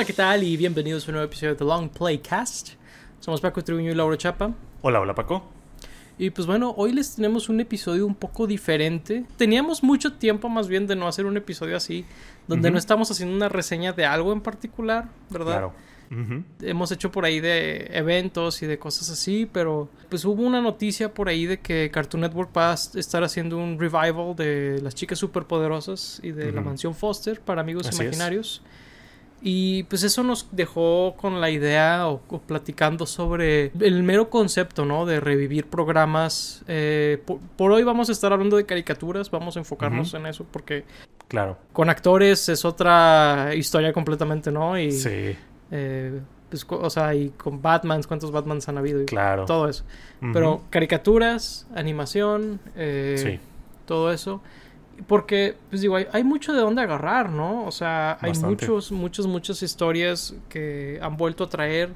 Hola, ¿qué tal? Y bienvenidos a un nuevo episodio de The Long Playcast. Somos Paco Tribuño y Laura Chapa. Hola, hola Paco. Y pues bueno, hoy les tenemos un episodio un poco diferente. Teníamos mucho tiempo más bien de no hacer un episodio así, donde no estamos haciendo una reseña de algo en particular, ¿verdad? Claro. Hemos hecho por ahí de eventos y de cosas así, pero pues hubo una noticia por ahí de que Cartoon Network va a estar haciendo un revival de las chicas superpoderosas y de la mansión Foster para amigos imaginarios. Y pues eso nos dejó con la idea o, platicando sobre el mero concepto, ¿no? De revivir programas. Eh, por, hoy vamos a estar hablando de caricaturas, vamos a enfocarnos en eso porque... Claro. Con actores es otra historia completamente, ¿no? Y, sí. Eh, pues, o sea, y con Batmans, cuántos Batmans han habido. Y claro. Todo eso. Pero caricaturas, animación, eh, todo eso. Porque, pues digo, hay, mucho de dónde agarrar, ¿no? O sea, hay muchos, muchos, muchas historias que han vuelto a traer.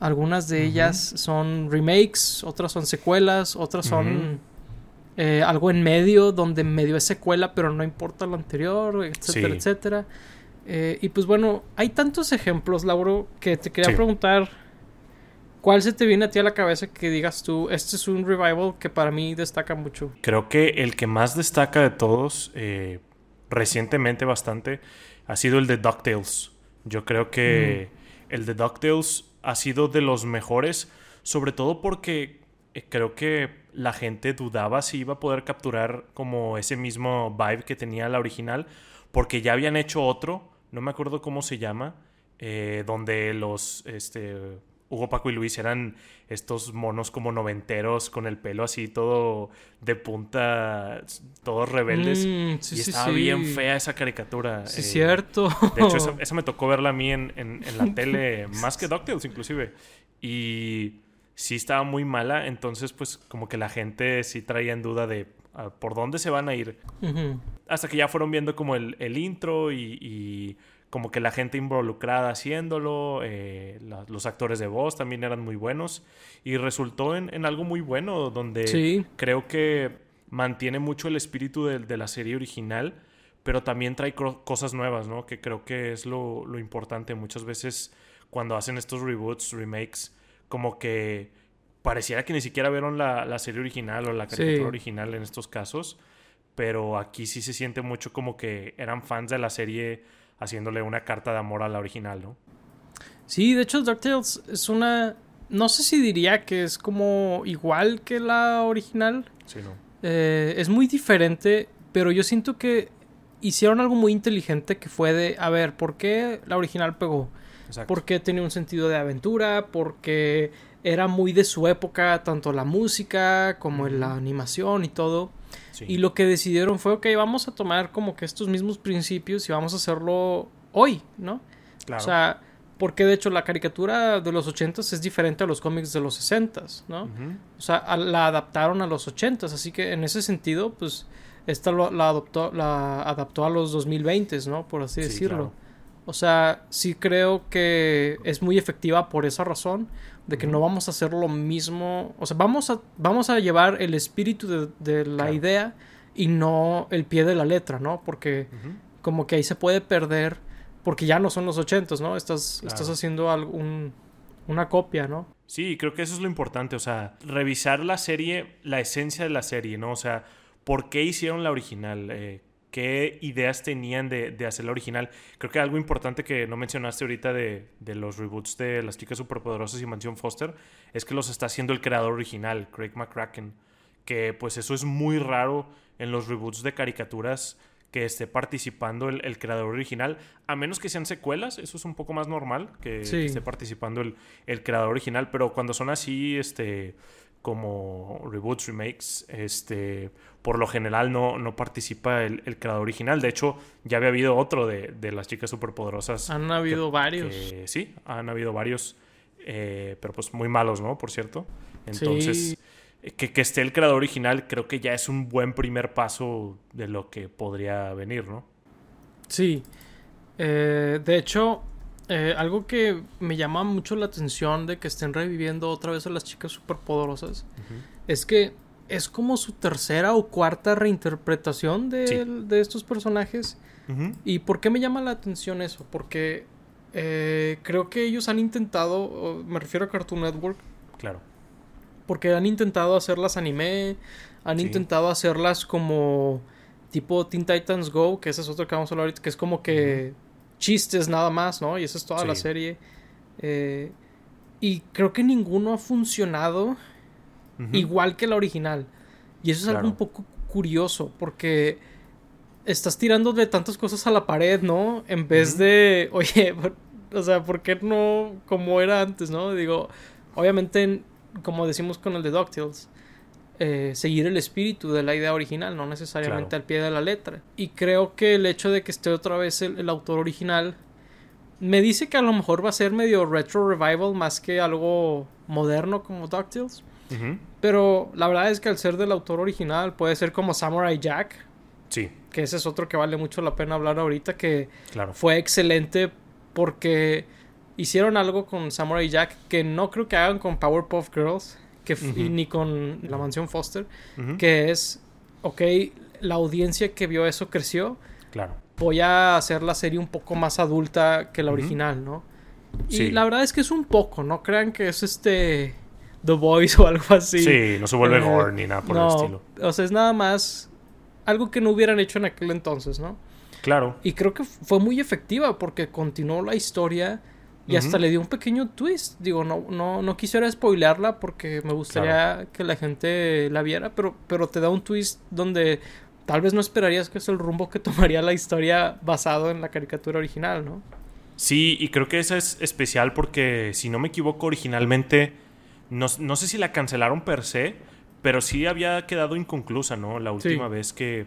Algunas de ellas son remakes, otras son secuelas, otras son eh, algo en medio, donde medio es secuela, pero no importa lo anterior, etcétera, etcétera. Eh, y pues bueno, hay tantos ejemplos, Lauro, que te quería preguntar, ¿cuál se te viene a ti a la cabeza que digas tú, este es un revival que para mí destaca mucho? Creo que el que más destaca de todos, eh, recientemente bastante, ha sido el de DuckTales. Yo creo que mm. el de DuckTales ha sido de los mejores, sobre todo porque eh, creo que la gente dudaba si iba a poder capturar como ese mismo vibe que tenía la original, porque ya habían hecho otro no me acuerdo cómo se llama, eh, donde los, este, Hugo, Paco y Luis eran estos monos como noventeros con el pelo así todo de punta, todos rebeldes. Mm, y estaba bien fea esa caricatura. Sí, eh, cierto. De hecho, esa, me tocó verla a mí en, en, la tele, más que DuckTales inclusive. Y sí estaba muy mala, entonces pues como que la gente sí traía en duda de por dónde se van a ir. Hasta que ya fueron viendo como el, intro y, como que la gente involucrada haciéndolo, eh, los actores de voz también eran muy buenos y resultó en, algo muy bueno donde creo que mantiene mucho el espíritu de, la serie original, pero también trae cosas nuevas, ¿no? Que creo que es lo, lo importante. Muchas veces cuando hacen estos reboots, remakes, como que pareciera que ni siquiera vieron la, serie original o la caricatura original en estos casos, pero aquí sí se siente mucho como que eran fans de la serie haciéndole una carta de amor a la original, ¿no? Sí, de hecho DuckTales es una... No sé si diría que es como igual que la original. Sí, no. Eh, es muy diferente, pero yo siento que hicieron algo muy inteligente que fue de, a ver, ¿por qué la original pegó? Exacto. Porque tenía un sentido de aventura, porque era muy de su época, tanto la música como la animación y todo. Y lo que decidieron fue, ok, vamos a tomar como que estos mismos principios y vamos a hacerlo hoy, ¿no? Claro. O sea, porque de hecho la caricatura de los 80 es diferente a los cómics de los 60, ¿no? O sea, la adaptaron a los 80, así que en ese sentido, pues, esta la, adoptó, la adaptó a los 2020, ¿no? Por así decirlo. O sea, sí creo que es muy efectiva por esa razón, de que no vamos a hacer lo mismo, o sea, vamos a, vamos a llevar el espíritu de, la idea y no el pie de la letra, ¿no? Porque como que ahí se puede perder, porque ya no son los ochentos, ¿no? Estás, estás haciendo algún, una copia, ¿no? Sí, creo que eso es lo importante, o sea, revisar la serie, la esencia de la serie, ¿no? O sea, ¿por qué hicieron la original? Eh, qué ideas tenían de, hacer la original. Creo que algo importante que no mencionaste ahorita de, los reboots de Las Chicas Superpoderosas y Mansión Foster es que los está haciendo el creador original, Craig McCracken. Que pues eso es muy raro en los reboots de caricaturas que esté participando el, creador original, a menos que sean secuelas, eso es un poco más normal, que, esté participando el, el, creador original, pero cuando son así, este, como reboots, remakes, este, por lo general no, no participa el, creador original. De hecho, ya había habido otro de, las chicas superpoderosas. Han habido varios. sí, han habido varios, eh, pero pues muy malos, ¿no? Por cierto. Entonces, que, que, esté el creador original creo que ya es un buen primer paso de lo que podría venir, ¿no? Sí. Eh, de hecho, eh, algo que me llama mucho la atención de que estén reviviendo otra vez a las chicas superpoderosas es que es como su tercera o cuarta reinterpretación de, estos personajes. ¿Y por qué me llama la atención eso? Porque Eh, creo que ellos han intentado, me refiero a Cartoon Network. Claro. Porque han intentado hacerlas anime, han intentado hacerlas como tipo Teen Titans Go, que ese es otro que vamos a hablar ahorita, que es como que chistes nada más, ¿no? Y esa es toda la serie. Eh, y creo que ninguno ha funcionado igual que la original. Y eso es algo un poco curioso, porque estás tirando de tantas cosas a la pared, ¿no? En vez de, oye, o sea, ¿por qué no como era antes, no? Digo, obviamente, como decimos con el de DuckTales, eh, seguir el espíritu de la idea original, no necesariamente al pie de la letra. Y creo que el hecho de que esté otra vez el, autor original me dice que a lo mejor va a ser medio retro revival más que algo moderno como DuckTales. Pero la verdad es que al ser del autor original puede ser como Samurai Jack. Sí. Que ese es otro que vale mucho la pena hablar ahorita, que fue excelente porque hicieron algo con Samurai Jack que no creo que hagan con Powerpuff Girls que ni con la mansión Foster, que es, ok, la audiencia que vio eso creció. Claro. Voy a hacer la serie un poco más adulta que la original, ¿no? Y la verdad es que es un poco, no crean que es este The Voice o algo así. Sí, no se vuelve eh, ni nada por el estilo. O sea, es nada más algo que no hubieran hecho en aquel entonces, ¿no? Claro. Y creo que fue muy efectiva porque continuó la historia y hasta le dio un pequeño twist. Digo, no, no, no quisiera spoilearla porque me gustaría que la gente la viera, pero, pero te da un twist donde tal vez no esperarías que es el rumbo que tomaría la historia basado en la caricatura original, ¿no? Sí, y creo que esa es especial porque, si no me equivoco, originalmente, no, sé si la cancelaron per se, pero sí había quedado inconclusa, ¿no? La última vez que,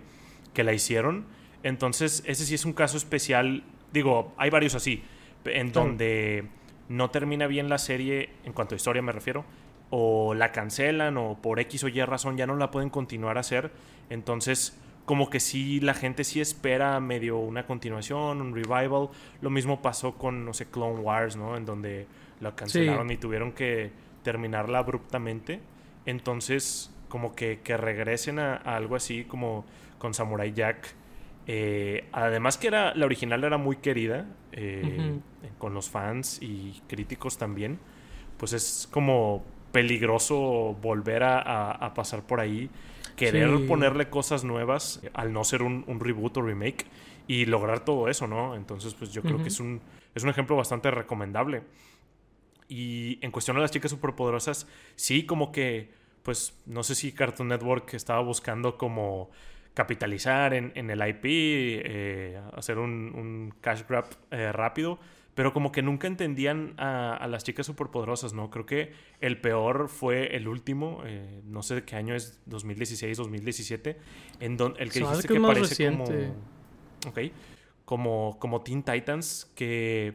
que la hicieron. Entonces, ese sí es un caso especial. Digo, hay varios así en donde no termina bien la serie, en cuanto a historia me refiero, o la cancelan o por X o Y razón ya no la pueden continuar a hacer. Entonces, como que sí, la gente sí espera medio una continuación, un revival. Lo mismo pasó con, no sé, Clone Wars, ¿no? En donde la cancelaron y tuvieron que terminarla abruptamente. Entonces, como que, que regresen a, algo así como con Samurai Jack eh, además que era la original era muy querida eh, con los fans y críticos también. Pues es como peligroso volver a, pasar por ahí, querer ponerle cosas nuevas al no ser un, reboot o remake y lograr todo eso, ¿no? Entonces, pues yo creo que es un, es un ejemplo bastante recomendable. Y en cuestión de las chicas superpoderosas, sí, como que, pues no sé si Cartoon Network estaba buscando como capitalizar en, el IP, eh, hacer un, cash grab eh, rápido, pero como que nunca entendían a, las chicas superpoderosas, ¿no? Creo que el peor fue el último, eh, no sé de qué año es, 2016, 2017, en donde el que dijiste que, parece como... Ok, como, como Teen Titans, que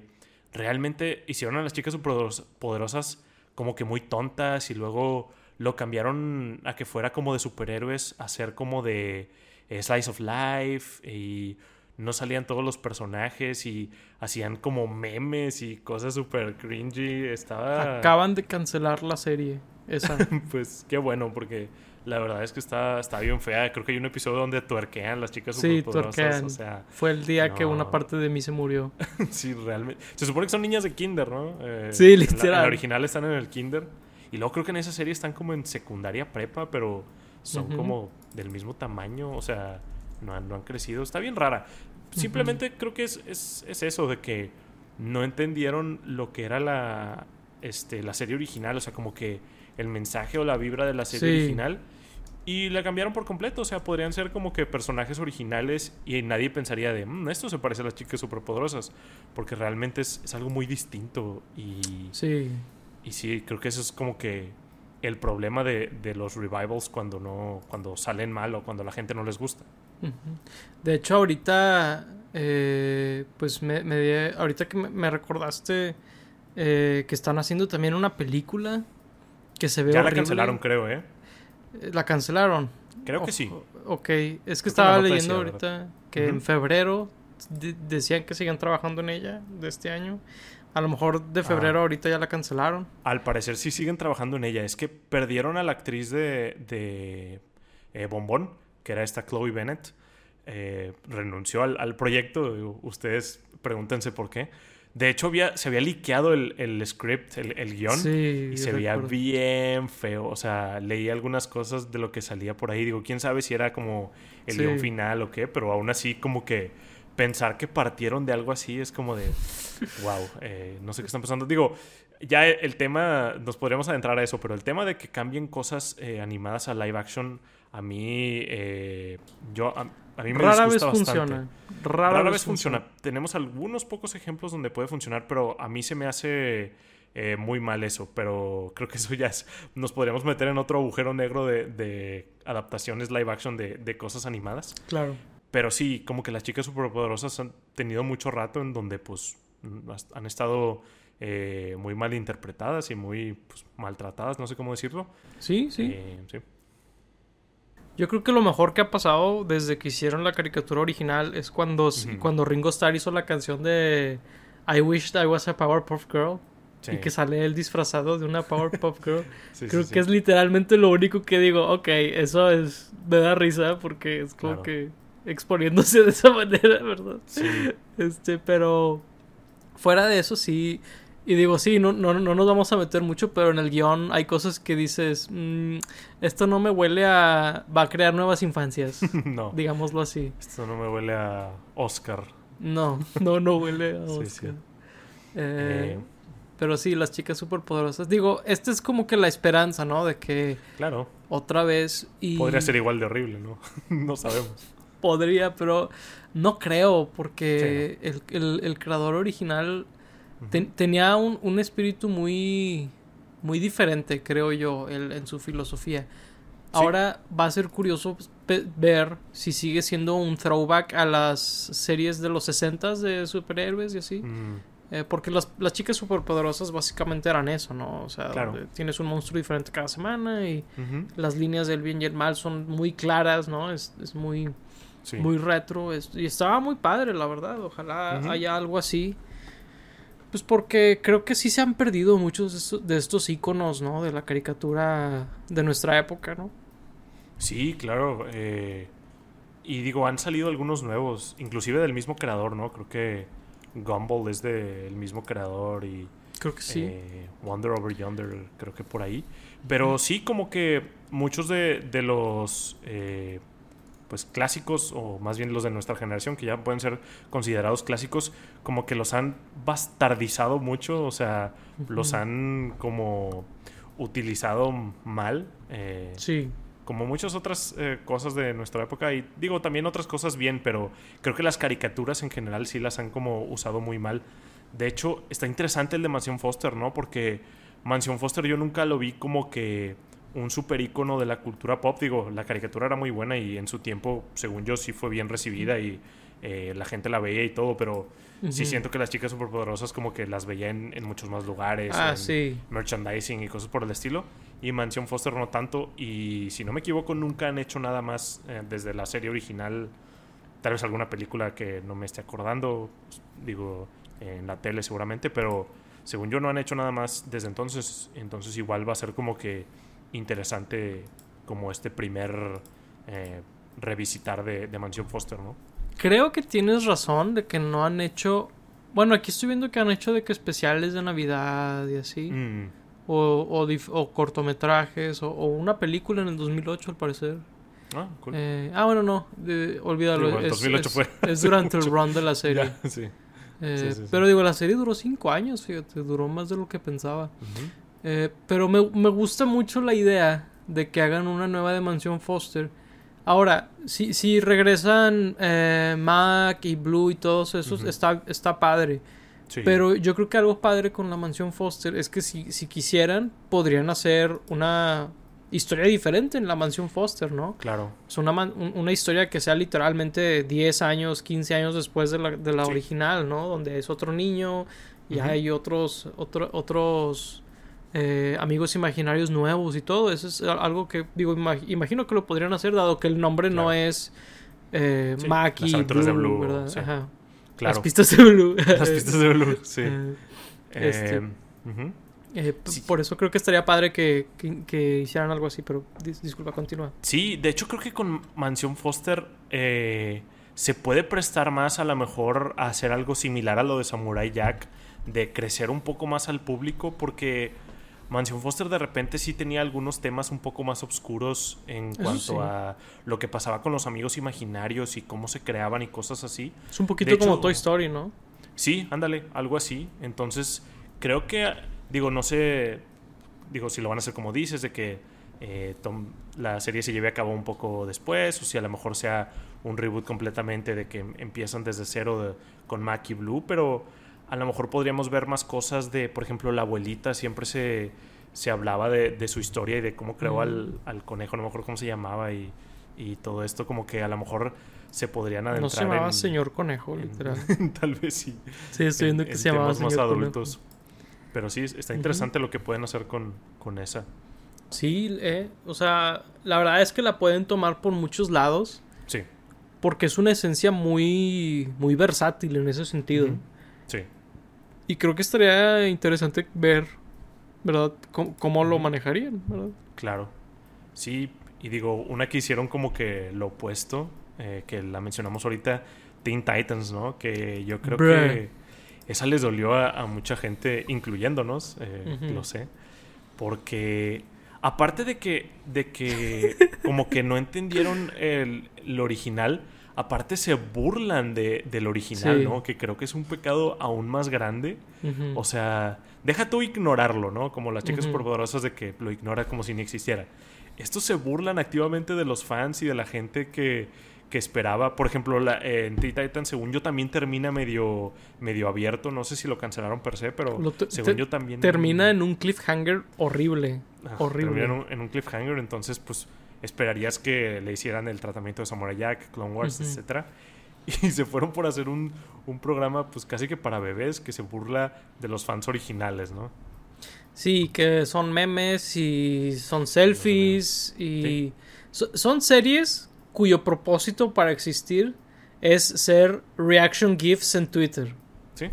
realmente hicieron a las chicas superpoderosas como que muy tontas y luego lo cambiaron a que fuera como de superhéroes, a ser como de eh, Slice of Life y no salían todos los personajes y hacían como memes y cosas súper cringy. Estaba... Acaban de cancelar la serie. Esa. pues qué bueno, porque la verdad es que está, está bien fea. Creo que hay un episodio donde tuerquean las chicas sí, tuerquean. O sea, Fue el día que una parte de mí se murió. sí, realmente. Se supone que son niñas de kinder, ¿no? Eh, sí, literal. En la, original están en el kinder. Y luego creo que en esa serie están como en secundaria prepa, pero son como del mismo tamaño, o sea, no han, no han crecido. Está bien rara. Simplemente creo que es, es, eso, de que no entendieron lo que era la, este, la serie original, o sea, como que el mensaje o la vibra de la serie original. Y la cambiaron por completo, o sea, podrían ser como que personajes originales y nadie pensaría de, mm, esto se parece a las chicas superpoderosas, porque realmente es, es algo muy distinto y... Sí. Y sí, creo que eso es como que el problema de, los revivals cuando no cuando salen mal o cuando la gente no les gusta. De hecho, ahorita, eh, pues me, ahorita que me, recordaste eh, que están haciendo también una película que se ve Ya la cancelaron, creo, ¿eh? ¿eh? ¿La cancelaron? Creo que sí. Ok, es que estaba leyendo ahorita que en febrero decían que siguen trabajando en ella de este año. A lo mejor de ah. febrero ahorita ya la cancelaron. Al parecer sí siguen trabajando en ella. Es que perdieron a la actriz de, de eh, Bombón, que era esta Chloe Bennett. Eh, renunció al, proyecto. Ustedes pregúntense por qué. De hecho, había, se había liqueado el, el script, el, el guion. Sí, y se veía bien feo. O sea, leí algunas cosas de lo que salía por ahí. Digo, quién sabe si era como el guion final o qué, pero aún así, como que pensar que partieron de algo así es como de. wow, eh, no sé qué están pasando. Digo, ya el tema, nos podríamos adentrar a eso, pero el tema de que cambien cosas eh, animadas a live action, a mí, eh, yo, a, mí me Rara vez funciona. Rara, vez funciona. Tenemos algunos pocos ejemplos donde puede funcionar, pero a mí se me hace eh, muy mal eso. Pero creo que eso ya es. Nos podríamos meter en otro agujero negro de, adaptaciones live action de, de, cosas animadas. Claro. Pero sí, como que las chicas superpoderosas han tenido mucho rato en donde, pues, han estado eh, muy mal interpretadas y muy pues, maltratadas, no sé cómo decirlo. Sí, sí. sí. Yo creo que lo mejor que ha pasado desde que hicieron la caricatura original es cuando, cuando Ringo Starr hizo la canción de I Wish I Was a Powerpuff Girl. Y que sale él disfrazado de una Powerpuff Girl. creo que es literalmente lo único que digo, ok, eso es, me da risa porque es como que exponiéndose de esa manera, ¿verdad? Sí. Este, pero fuera de eso sí, y digo, sí, no, no, no nos vamos a meter mucho, pero en el guion hay cosas que dices, mm, esto no me huele a... va a crear nuevas infancias. no. Digámoslo así. Esto no me huele a Oscar. No, no, no huele a Oscar. Eh, eh. Pero sí, las chicas superpoderosas. Digo, esta es como que la esperanza, ¿no? De que... Claro. Otra vez y... Podría ser igual de horrible, ¿no? no sabemos. Podría, pero no creo, porque el, el, el creador original tenía un, espíritu muy, muy diferente, creo yo, en su filosofía. Ahora va a ser curioso ver si sigue siendo un throwback a las series de los 60 de superhéroes y así. Mm. Eh, porque las, las, chicas superpoderosas básicamente eran eso, ¿no? O sea, tienes un monstruo diferente cada semana y las líneas del bien y el mal son muy claras, ¿no? Es, es muy, muy retro. y estaba muy padre, la verdad. Ojalá haya algo así. Pues porque creo que sí se han perdido muchos de estos, iconos, ¿no? De la caricatura de nuestra época, ¿no? Sí, claro. Eh, y digo, han salido algunos nuevos, inclusive del mismo creador, ¿no? Creo que Gumball es del mismo creador y... Creo que sí. Eh, Wonder Over Yonder, creo que por ahí. Pero sí, como que muchos de, de los... Eh, pues clásicos o más bien los de nuestra generación que ya pueden ser considerados clásicos como que los han bastardizado mucho o sea los han como utilizado mal eh, sí. como muchas otras eh, cosas de nuestra época. Y digo también otras cosas bien pero creo que las caricaturas en general sí las han como usado muy mal. De hecho está interesante el de Mansión Foster no porque Mansión Foster yo nunca lo vi como que un super icono de la cultura pop. Digo, la caricatura era muy buena y en su tiempo, según yo, sí fue bien recibida y eh, la gente la veía y todo, pero sí siento que las chicas superpoderosas como que las veía en, muchos más lugares, ah, en merchandising y cosas por el estilo. Y Mansión Foster no tanto. Y si no me equivoco, nunca han hecho nada más eh, desde la serie original. Tal vez alguna película que no me esté acordando, digo, en la tele seguramente, pero según yo no han hecho nada más desde entonces. Entonces igual va a ser como que interesante como este primer eh, revisitar de, de, Mansión Foster, ¿no? Creo que tienes razón de que no han hecho... Bueno, aquí estoy viendo que han hecho de que especiales de Navidad y así. Mm. O, o, cortometrajes o, una película en el 2008 al parecer. Ah, cool. Eh, ah bueno, no, olvídalo. es, 2008 fue. es, durante el run de la serie. Eh, sí. Pero digo, la serie duró cinco años, fíjate, duró más de lo que pensaba. Eh, pero me, me, gusta mucho la idea de que hagan una nueva de Mansión Foster. Ahora, si, si regresan eh, Mac y Blue y todos esos, está, está padre. Pero yo creo que algo padre con la Mansión Foster es que si, si quisieran, podrían hacer una historia diferente en la Mansión Foster, ¿no? Claro. Es una, una historia que sea literalmente 10 años, 15 años después de la, de la original, ¿no? Donde es otro niño y hay otros, otro, otros eh, amigos imaginarios nuevos y todo. Eso es algo que, digo, imagino que lo podrían hacer, dado que el nombre no es eh, Blue, ¿verdad? Las pistas de Blue. Las pistas de Blue, sí. Eh, este, eh, Por eso creo que estaría padre que, que, hicieran algo así, pero disculpa, continúa. Sí, de hecho creo que con Mansión Foster se puede prestar más a lo mejor a hacer algo similar a lo de Samurai Jack, de crecer un poco más al público, porque Mansion Foster de repente sí tenía algunos temas un poco más oscuros en cuanto a lo que pasaba con los amigos imaginarios y cómo se creaban y cosas así. Es un poquito como Toy Story, ¿no? Sí, ándale, algo así. Entonces, creo que, digo, no sé, digo, si lo van a hacer como dices, de que eh, la serie se lleve a cabo un poco después, o si a lo mejor sea un reboot completamente de que empiezan desde cero con Mac y Blue, pero a lo mejor podríamos ver más cosas de, por ejemplo, la abuelita siempre se, se hablaba de, su historia y de cómo creó al, conejo, no me acuerdo cómo se llamaba y, todo esto como que a lo mejor se podrían adentrar No se llamaba señor conejo, literal. tal vez sí. Sí, estoy viendo que se llamaba señor más adultos. Pero sí, está interesante lo que pueden hacer con, con esa. Sí, eh, o sea, la verdad es que la pueden tomar por muchos lados. Sí. Porque es una esencia muy, muy versátil en ese sentido. Sí. Y creo que estaría interesante ver, ¿verdad? Cómo, lo manejarían, ¿verdad? Claro. Sí, y digo, una que hicieron como que lo opuesto, eh, que la mencionamos ahorita, Teen Titans, ¿no? Que yo creo que esa les dolió a, mucha gente, incluyéndonos, eh, lo sé, porque aparte de que, de que como que no entendieron el, original, aparte se burlan de, del original, ¿no? Que creo que es un pecado aún más grande. O sea, deja tú ignorarlo, ¿no? Como las chicas uh de que lo ignora como si ni existiera. Estos se burlan activamente de los fans y de la gente que, que esperaba. Por ejemplo, la, en Teen Titan, según yo, también termina medio, medio abierto. No sé si lo cancelaron per se, pero según yo también. Termina en un cliffhanger horrible. horrible. Termina en un, cliffhanger, entonces, pues esperarías que le hicieran el tratamiento de Samurai Jack, Clone Wars, etc. etcétera. Y se fueron por hacer un, un programa, pues casi que para bebés, que se burla de los fans originales, ¿no? Sí, que son memes y son selfies y son series cuyo propósito para existir es ser reaction gifs en Twitter. Sí.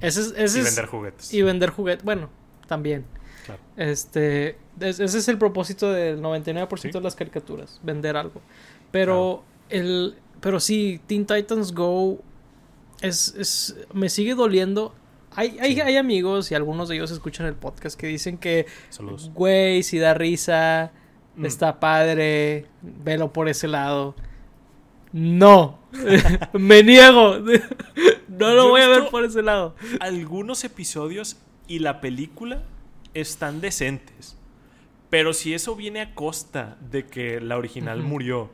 Ese es, y vender juguetes. Y vender juguetes. Bueno, también. Claro. Este, ese es el propósito del 99% de las caricaturas, vender algo. Pero el pero sí, Teen Titans Go es, es me sigue doliendo. Hay, hay, hay, amigos y algunos de ellos escuchan el podcast que dicen que güey, si da risa, Mm. Está padre. Velo por ese lado. No. Me niego. no lo voy a ver por ese lado. Algunos episodios y la película están decentes. Pero si eso viene a costa de que la original murió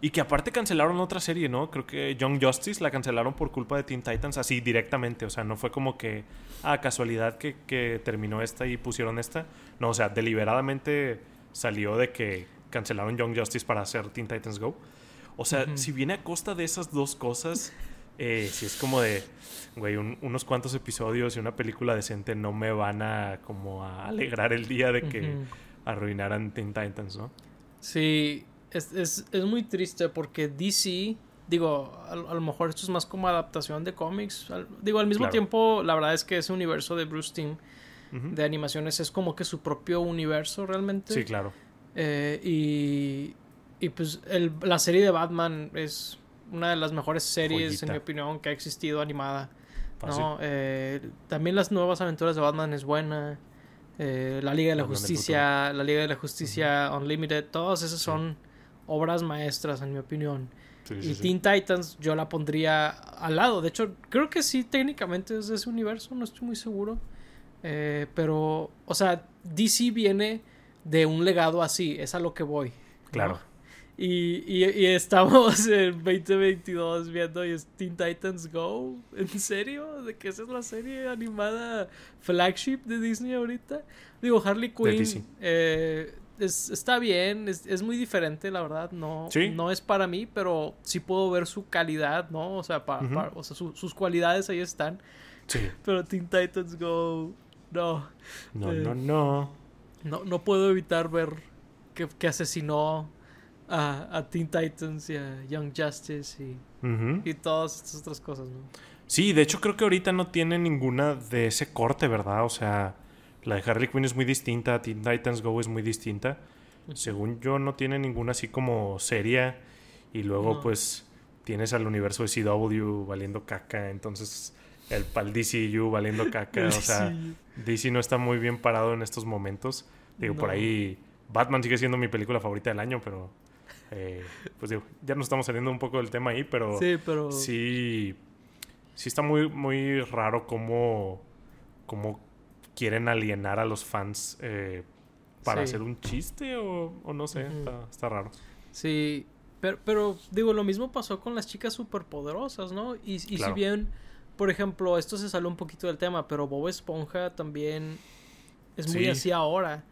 y que aparte cancelaron otra serie, ¿no? Creo que Young Justice la cancelaron por culpa de Teen Titans así directamente. O sea, no fue como que, a casualidad que, que terminó esta y pusieron esta. No, o sea, deliberadamente salió de que cancelaron Young Justice para hacer Teen Titans Go. O sea, si viene a costa de esas dos cosas, eh, si es como de, güey, unos cuantos episodios y una película decente no me van a como a alegrar el día de que arruinaran Teen Titans, ¿no? Sí, es, es, es muy triste porque DC, digo, a, lo mejor esto es más como adaptación de cómics. digo, al mismo tiempo, la verdad es que ese universo de Bruce Timm de animaciones es como que su propio universo realmente. Sí, claro. Eh, y, y pues el, la serie de Batman es una de las mejores series, en mi opinión, que ha existido animada. ¿no? Eh, también las nuevas aventuras de Batman es buena. Eh, la Liga de la Justicia, la Liga de la Justicia Unlimited, todas esas son obras maestras, en mi opinión. y Teen Titans yo la pondría al lado. De hecho, creo que sí, técnicamente es de ese universo, no estoy muy seguro. Eh, pero, o sea, DC viene de un legado así, es a lo que voy. Claro. Y, y, estamos en 2022 viendo Teen Titans Go. ¿En serio? ¿De qué esa es la serie animada flagship de Disney ahorita? Digo, Harley Quinn eh, está bien, es, muy diferente, la verdad. No, no es para mí, pero sí puedo ver su calidad, ¿no? O sea, o sea sus cualidades ahí están. Sí. Pero Teen Titans Go no. No, no, eh, no. No, no puedo evitar ver que, que asesinó a, a, Teen Titans y a Young Justice y, y todas estas otras cosas, ¿no? Sí, de hecho creo que ahorita no tiene ninguna de ese corte, ¿verdad? O sea, la de Harley Quinn es muy distinta, Teen Titans Go es muy distinta. Según yo, no tiene ninguna así como seria. Y luego, pues, tienes al universo de CW valiendo caca, entonces el pal DCU valiendo caca, o sea, DC no está muy bien parado en estos momentos. Digo, por ahí Batman sigue siendo mi película favorita del año, pero eh, pues digo, ya nos estamos saliendo un poco del tema ahí, pero sí, pero... sí, sí está muy, muy raro cómo, cómo quieren alienar a los fans eh, para hacer un chiste o, no sé, está, raro. Sí, pero, pero digo, lo mismo pasó con las chicas superpoderosas, ¿no? Y, y si bien, por ejemplo, esto se salió un poquito del tema, pero Bob Esponja también es muy así ahora.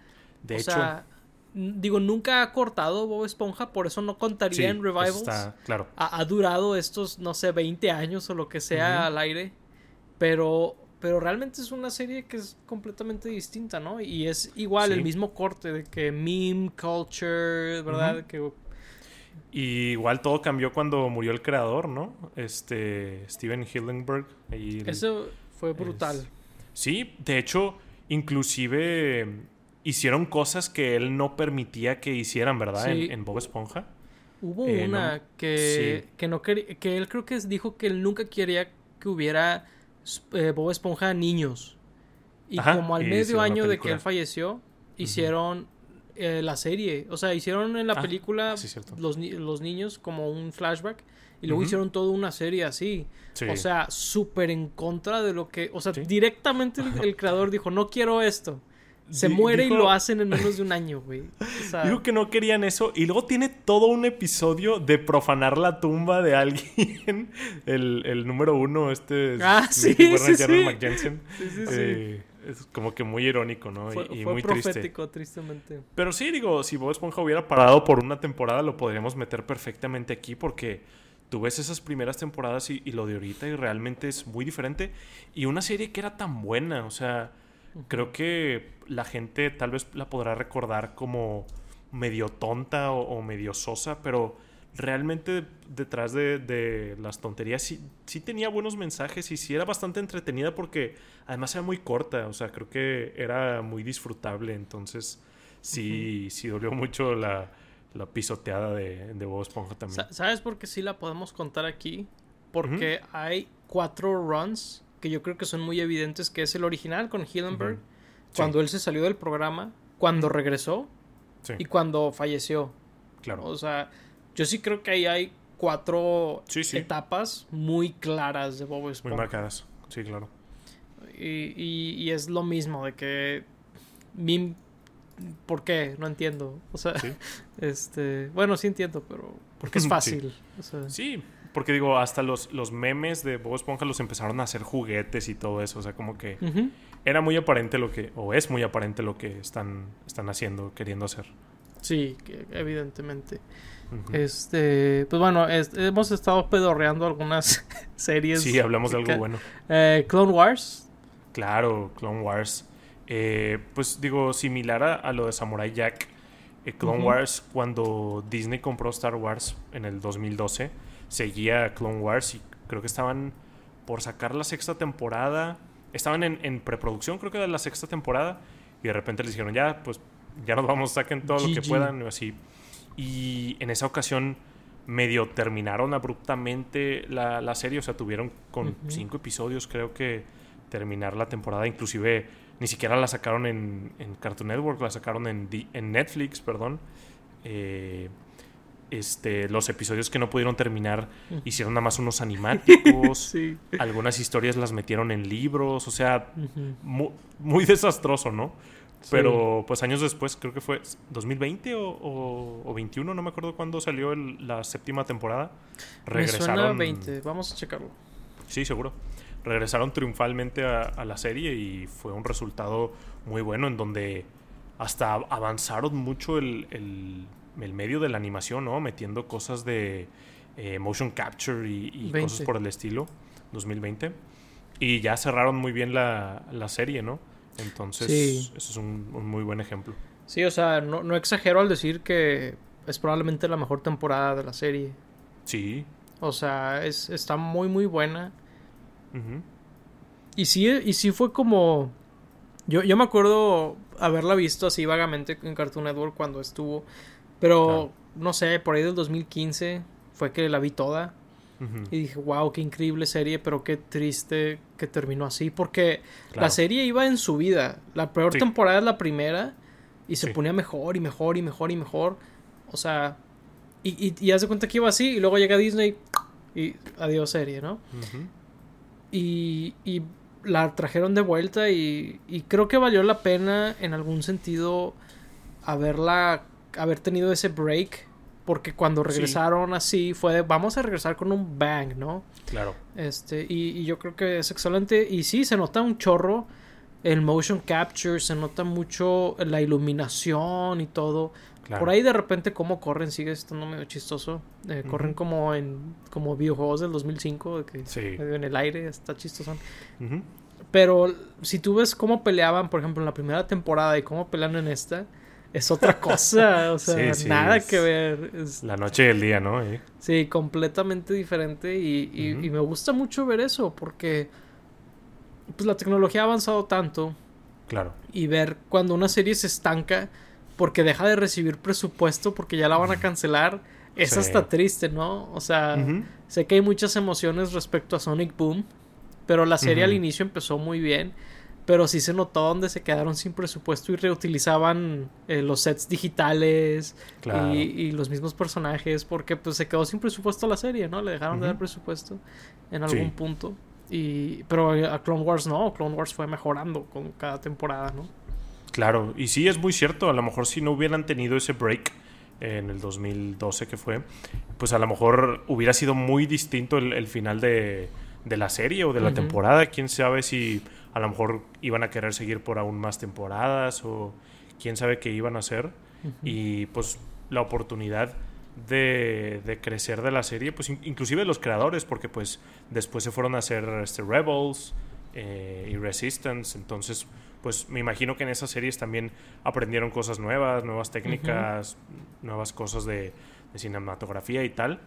De o hecho, sea, digo, nunca ha cortado Bob Esponja, por eso no contaría en revivals. claro. Ha, durado estos, no sé, 20 años o lo que sea al aire. Pero, pero realmente es una serie que es completamente distinta, ¿no? Y es igual, el mismo corte de que meme culture, ¿verdad? Que y igual todo cambió cuando murió el creador, ¿no? Este Steven Hillenberg. Eso fue brutal. sí, de hecho, inclusive hicieron cosas que él no permitía que hicieran, ¿verdad? En, Bob Esponja. Hubo eh, una que, que no quería, que él creo que dijo que él nunca quería que hubiera eh, Bob Esponja niños. Y como al medio año de que él falleció, hicieron eh, la serie. O sea, hicieron en la ah, película los, los, niños como un flashback. Y luego hicieron toda una serie así. O sea, súper en contra de lo que... O sea, directamente el, creador dijo, no quiero esto. Se muere y lo hacen en menos de un año, güey. digo que no querían eso. Y luego tiene todo un episodio de profanar la tumba de alguien. el, el número uno, este. Ah, sí. sí, es como que muy irónico, ¿no? y, muy profético, tristemente. Pero sí, digo, si Bob Esponja hubiera parado por una temporada, lo podríamos meter perfectamente aquí porque tú ves esas primeras temporadas y, lo de ahorita y realmente es muy diferente. Y una serie que era tan buena, o sea, creo que la gente tal vez la podrá recordar como medio tonta o medio sosa, pero realmente detrás de, las tonterías sí, sí, tenía buenos mensajes y sí era bastante entretenida porque además era muy corta, o sea, creo que era muy disfrutable, entonces sí, sí dolió mucho la, pisoteada de, de Bob Esponja también. ¿Sabes por qué sí la podemos contar aquí? Porque hay cuatro runs que yo creo que son muy evidentes, que es el original con Hillenberg, cuando él se salió del programa, cuando regresó y cuando falleció. Claro. O sea, yo sí creo que ahí hay cuatro etapas muy claras de Bob Esponja. Muy marcadas, sí, claro. Y, y, es lo mismo de que... Mim, ¿Por qué? No entiendo. O sea, este... Bueno, sí entiendo, pero... Porque es fácil. Sí, porque digo, hasta los, los memes de Bob Esponja los empezaron a hacer juguetes y todo eso. O sea, como que era muy aparente lo que... O es muy aparente lo que están, están haciendo, queriendo hacer. Sí, evidentemente. Este, pues bueno, hemos estado pedorreando algunas series. Sí, hablamos de algo bueno. Eh, Clone Wars. Claro, Clone Wars. Eh, pues digo, similar a, lo de Samurai Jack. Eh, Clone Wars, cuando Disney compró Star Wars en el 2012, seguía Clone Wars y creo que estaban por sacar la sexta temporada. Estaban en, preproducción, creo que de la sexta temporada. Y de repente les dijeron, ya, pues ya nos vamos, saquen todo lo que puedan. Y así. Y en esa ocasión medio terminaron abruptamente la, serie, o sea, tuvieron con cinco episodios creo que terminar la temporada, inclusive ni siquiera la sacaron en, Cartoon Network, la sacaron en, en Netflix, perdón. Eh, este, los episodios que no pudieron terminar hicieron nada más unos animáticos, algunas historias las metieron en libros, o sea, muy desastroso, ¿no? Pero pues años después, creo que fue 2020 o, o, 21, no me acuerdo cuándo salió la séptima temporada. Regresaron. 20, vamos a checarlo. Sí, seguro. Regresaron triunfalmente a, la serie y fue un resultado muy bueno en donde hasta avanzaron mucho el, el, medio de la animación, ¿no? Metiendo cosas de eh, motion capture y, cosas por el estilo. 2020. Y ya cerraron muy bien la, la serie, ¿no? Entonces, eso es un, muy buen ejemplo. Sí, o sea, no, no exagero al decir que es probablemente la mejor temporada de la serie. Sí. O sea, es, está muy, muy buena. Y sí, y sí fue como. Yo, yo me acuerdo haberla visto así vagamente en Cartoon Network cuando estuvo. Pero no sé, por ahí del 2015 fue que la vi toda. Y dije, wow, qué increíble serie, pero qué triste que terminó así. Porque la serie iba en su vida. La peor temporada es la primera. Y se ponía mejor y mejor y mejor y mejor. O sea, y, y, y haz de cuenta que iba así. Y luego llega Disney y adiós serie, ¿no? y, y la trajeron de vuelta y, y creo que valió la pena en algún sentido haberla, haber tenido ese break porque cuando regresaron así fue de vamos a regresar con un bang, ¿no? Claro. Este, y, y, yo creo que es excelente. Y sí, se nota un chorro el motion capture, se nota mucho la iluminación y todo. Por ahí de repente cómo corren sigue estando medio chistoso. Eh, corren como en como videojuegos del 2005, que en el aire está chistoso. Pero si tú ves cómo peleaban, por ejemplo, en la primera temporada y cómo pelean en esta, es otra cosa. o sea, nada que ver. La noche y el día, ¿no? Sí, completamente diferente. Y, y, me gusta mucho ver eso porque pues la tecnología ha avanzado tanto. Claro. Y ver cuando una serie se estanca porque deja de recibir presupuesto porque ya la van a cancelar. Es hasta triste, ¿no? O sea, sé que hay muchas emociones respecto a Sonic Boom, pero la serie al inicio empezó muy bien. Pero sí se notó donde se quedaron sin presupuesto y reutilizaban eh, los sets digitales y, los mismos personajes porque pues se quedó sin presupuesto la serie, ¿no? Le dejaron de dar presupuesto en algún punto. Y, pero a Clone Wars no, Clone Wars fue mejorando con cada temporada, ¿no? Claro, y sí es muy cierto, a lo mejor si no hubieran tenido ese break en el 2012 que fue, pues a lo mejor hubiera sido muy distinto el, final de, la serie o de la temporada, quién sabe si a lo mejor iban a querer seguir por aún más temporadas o quién sabe qué iban a hacer. Y pues la oportunidad de, de, crecer de la serie, pues inclusive los creadores, porque pues después se fueron a hacer este, Rebels eh, y Resistance, entonces pues me imagino que en esas series también aprendieron cosas nuevas, nuevas técnicas, nuevas cosas de, cinematografía y tal.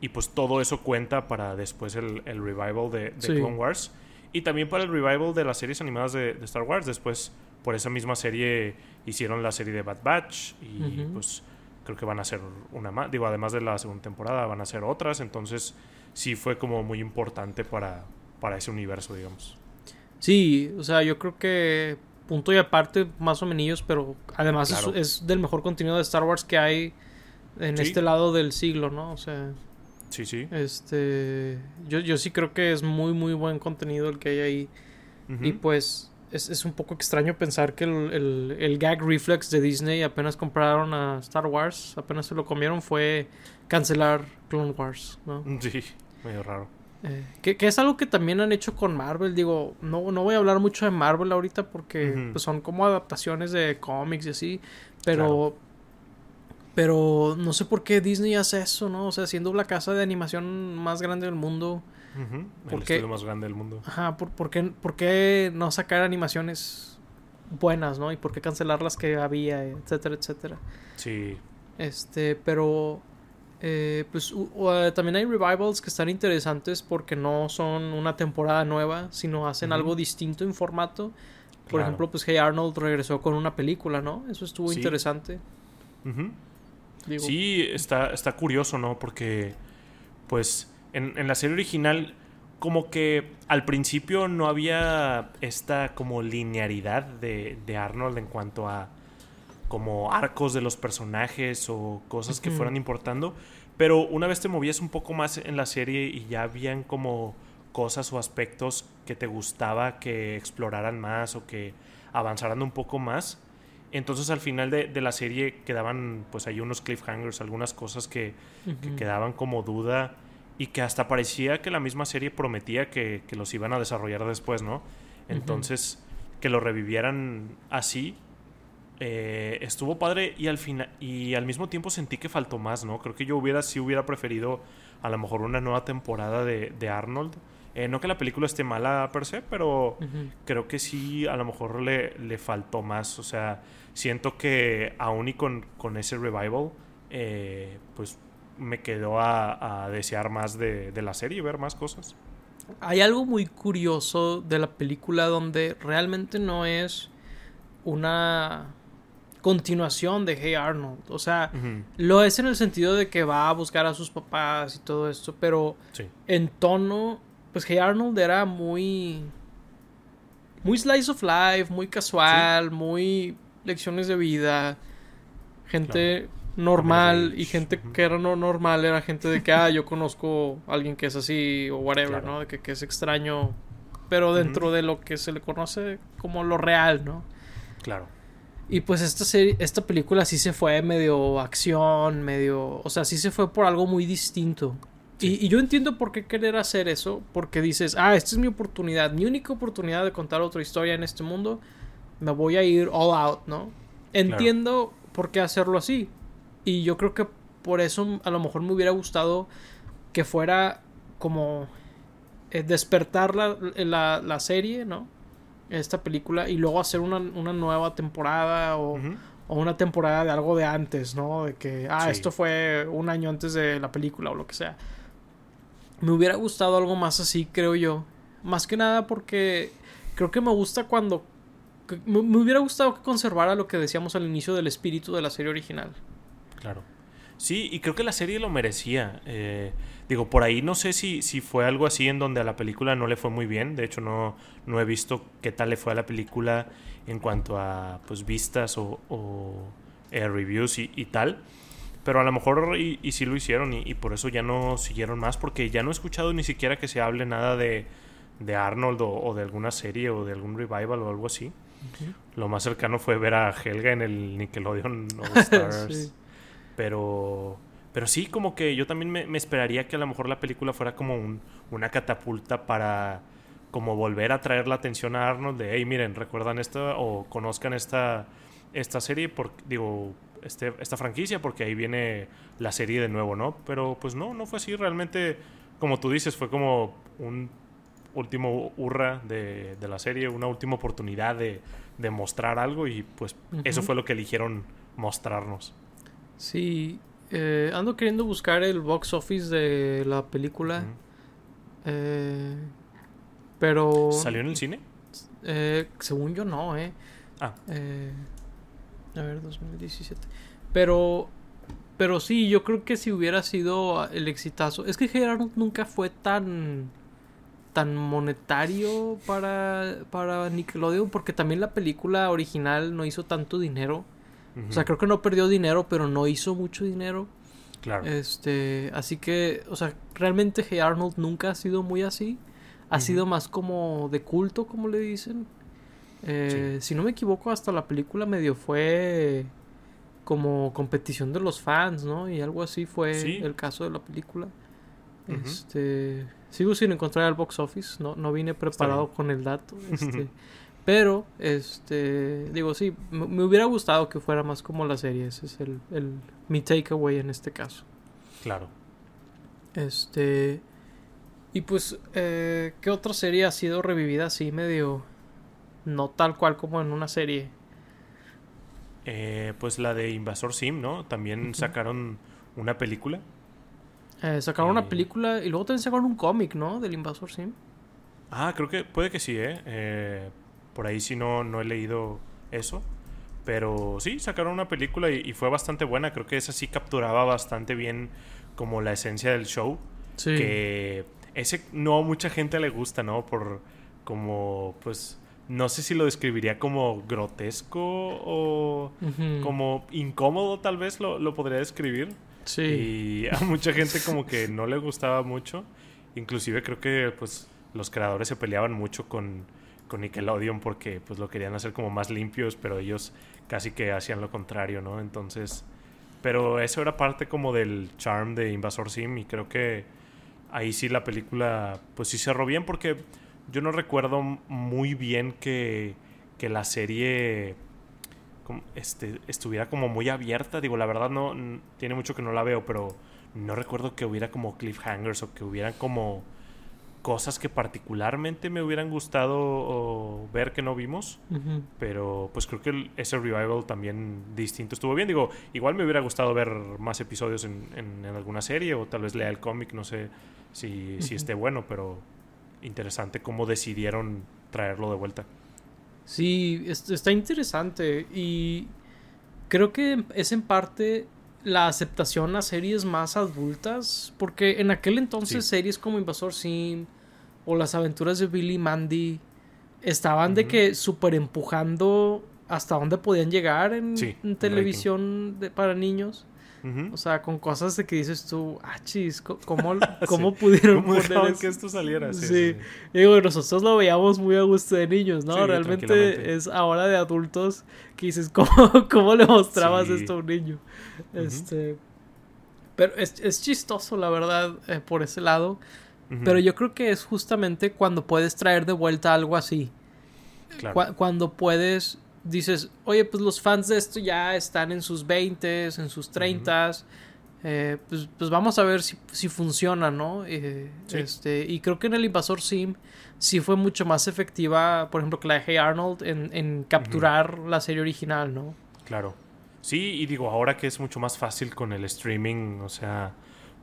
Y pues todo eso cuenta para después el, revival de, Clone Wars. Y también para el revival de las series animadas de, Star Wars. Después, por esa misma serie, hicieron la serie de Bad Batch. Y pues creo que van a ser una más. Digo, además de la segunda temporada, van a ser otras. Entonces, sí fue como muy importante para, para ese universo, digamos. Sí, o sea, yo creo que punto y aparte, más o menos, pero además es, del mejor contenido de Star Wars que hay en este lado del siglo, ¿no? O sea. Sí, sí. Este. Yo, yo sí creo que es muy, muy buen contenido el que hay ahí. Y pues. Es, es, un poco extraño pensar que el, el, el, gag reflex de Disney apenas compraron a Star Wars, apenas se lo comieron, fue cancelar Clone Wars, ¿no? Sí, medio raro. Eh, que, es algo que también han hecho con Marvel. Digo, no, no voy a hablar mucho de Marvel ahorita porque pues, son como adaptaciones de cómics y así. Pero. Pero no sé por qué Disney hace eso, ¿no? O sea, siendo la casa de animación más grande del mundo. El estudio más grande del mundo. Ajá, ¿por, qué, ¿por qué no sacar animaciones buenas, ¿no? Y por qué cancelar las que había, etcétera, etcétera. Sí. Este, pero eh, pues eh, también hay revivals que están interesantes porque no son una temporada nueva, sino hacen algo distinto en formato. Por ejemplo, pues Hey Arnold regresó con una película, ¿no? Eso estuvo interesante. Sí, está, está curioso, ¿no? Porque, pues, en, la serie original, como que al principio no había esta como linearidad de, de Arnold en cuanto a como arcos de los personajes o cosas que fueran importando. Pero una vez te movías un poco más en la serie y ya habían como cosas o aspectos que te gustaba que exploraran más o que avanzaran un poco más. Entonces al final de, la serie quedaban pues hay unos cliffhangers, algunas cosas que, quedaban como duda y que hasta parecía que la misma serie prometía que, los iban a desarrollar después, ¿no? Entonces que lo revivieran así eh, estuvo padre y al final y al mismo tiempo sentí que faltó más, ¿no? Creo que yo hubiera sí hubiera preferido a lo mejor una nueva temporada de, Arnold. Eh, no que la película esté mala per se, pero creo que sí a lo mejor le, le, faltó más. O sea, siento que aún y con, con ese revival, eh, pues me quedó a, desear más de, de la serie y ver más cosas. Hay algo muy curioso de la película donde realmente no es una continuación de Hey Arnold. O sea, lo es en el sentido de que va a buscar a sus papás y todo esto, pero en tono, pues Hey Arnold era muy... Muy slice of life, muy casual, muy lecciones de vida. Gente normal y gente que era no normal era gente de que, ah, yo conozco a alguien que es así o whatever, ¿no? De que, que, es extraño, pero dentro de lo que se le conoce como lo real, ¿no? Claro. Y pues esta serie, esta película sí se fue medio acción, medio, o sea, sí se fue por algo muy distinto. Y, y, yo entiendo por qué querer hacer eso, porque dices, ah, esta es mi oportunidad, mi única oportunidad de contar otra historia en este mundo, me voy a ir all out, ¿no? Entiendo por qué hacerlo así. Y yo creo que por eso a lo mejor me hubiera gustado que fuera como eh, despertar la, la, la, serie, ¿no? Esta película y luego hacer una, una nueva temporada o, o, una temporada de algo de antes, ¿no? De que, ah, esto fue un año antes de la película o lo que sea. Me hubiera gustado algo más así, creo yo. Más que nada porque creo que me gusta cuando me, hubiera gustado que conservara lo que decíamos al inicio del espíritu de la serie original. Claro. Sí, y creo que la serie lo merecía. Eh, digo, por ahí no sé si, si fue algo así en donde a la película no le fue muy bien. De hecho, no, no he visto qué tal le fue a la película en cuanto a pues vistas o, eh, reviews y, tal. Pero a lo mejor y, y sí lo hicieron y, por eso ya no siguieron más porque ya no he escuchado ni siquiera que se hable nada de, de Arnold o, de alguna serie o de algún revival o algo así. Lo más cercano fue ver a Helga en el Nickelodeon All Stars. Pero, pero sí, como que yo también me, esperaría que a lo mejor la película fuera como un, una catapulta para como volver a traer la atención a Arnold de, hey, miren, recuerdan esta o conozcan esta, esta serie, por, digo, este, esta franquicia, porque ahí viene la serie de nuevo, ¿no? Pero pues no, no fue así, realmente, como tú dices, fue como un último hurra de, de la serie, una última oportunidad de, de mostrar algo y pues eso fue lo que eligieron mostrarnos. Sí, eh, ando queriendo buscar el box office de la película. eh, pero... ¿Salió en el cine? Eh, según yo no, eh. Ah. Eh, a ver, 2017. Pero... Pero sí, yo creo que si hubiera sido el exitazo... Es que Gerard nunca fue tan tan monetario para, para Nickelodeon porque también la película original no hizo tanto dinero. O sea, creo que no perdió dinero, pero no hizo mucho dinero. Claro. Este, así que, o sea, realmente Hey Arnold nunca ha sido muy así. Ha sido más como de culto, como le dicen. Eh, si no me equivoco, hasta la película medio fue como competición de los fans, ¿no? Y algo así fue el caso de la película. Este, sigo sin encontrar el box office, no, no vine preparado con el dato. Este, pero, este, digo, sí, me, hubiera gustado que fuera más como la serie. Ese es el, el, mi takeaway en este caso. Claro. Este. Y pues, eh, ¿qué otra serie ha sido revivida así medio... No tal cual como en una serie? Eh, pues la de Invasor Sim, ¿no? También sacaron una película. Eh, sacaron una película y luego también sacaron un cómic, ¿no? Del Invasor Sim. Ah, creo que puede que sí, ¿eh? eh por ahí sí no, no he leído eso. Pero sí, sacaron una película y, fue bastante buena. Creo que esa sí capturaba bastante bien como la esencia del show. Sí. Que ese no a mucha gente le gusta, ¿no? Por como, pues, no sé si lo describiría como grotesco o como incómodo tal vez lo, lo podría describir. Sí. Y a mucha gente como que no le gustaba mucho. Inclusive creo que pues los creadores se peleaban mucho con, con Nickelodeon porque pues lo querían hacer como más limpios, pero ellos casi que hacían lo contrario, ¿no? Entonces, pero eso era parte como del charm de Invasor Sim y creo que ahí sí la película pues sí cerró bien porque yo no recuerdo muy bien que, que la serie este, estuviera como muy abierta. Digo, la verdad no, tiene mucho que no la veo, pero no recuerdo que hubiera como cliffhangers o que hubieran como cosas que particularmente me hubieran gustado ver que no vimos. Pero pues creo que ese revival también distinto estuvo bien. Digo, igual me hubiera gustado ver más episodios en, en, alguna serie o tal vez lea el cómic, no sé si, si esté bueno, pero interesante cómo decidieron traerlo de vuelta. Sí, está interesante y creo que es en parte la aceptación a series más adultas, porque en aquel entonces series como Invasor Sim o las aventuras de Billy y Mandy estaban de que super empujando hasta dónde podían llegar en, televisión para niños. O sea, con cosas de que dices tú, ah, chis, ¿cómo, cómo pudieron poner que esto saliera? Sí, Digo, nosotros lo veíamos muy a gusto de niños, ¿no? Realmente es ahora de adultos que dices, ¿cómo, cómo le mostrabas esto a un niño? Este... Pero es, es, chistoso, la verdad, eh, por ese lado. Pero yo creo que es justamente cuando puedes traer de vuelta algo así. cuando puedes dices, oye, pues los fans de esto ya están en sus 20, en sus 30, eh, pues, pues, vamos a ver si, si funciona, ¿no? Eh, este, y creo que en el Invasor Sim sí fue mucho más efectiva, por ejemplo, que la de Hey Arnold en, capturar la serie original, ¿no? Claro. Sí, y digo, ahora que es mucho más fácil con el streaming, o sea,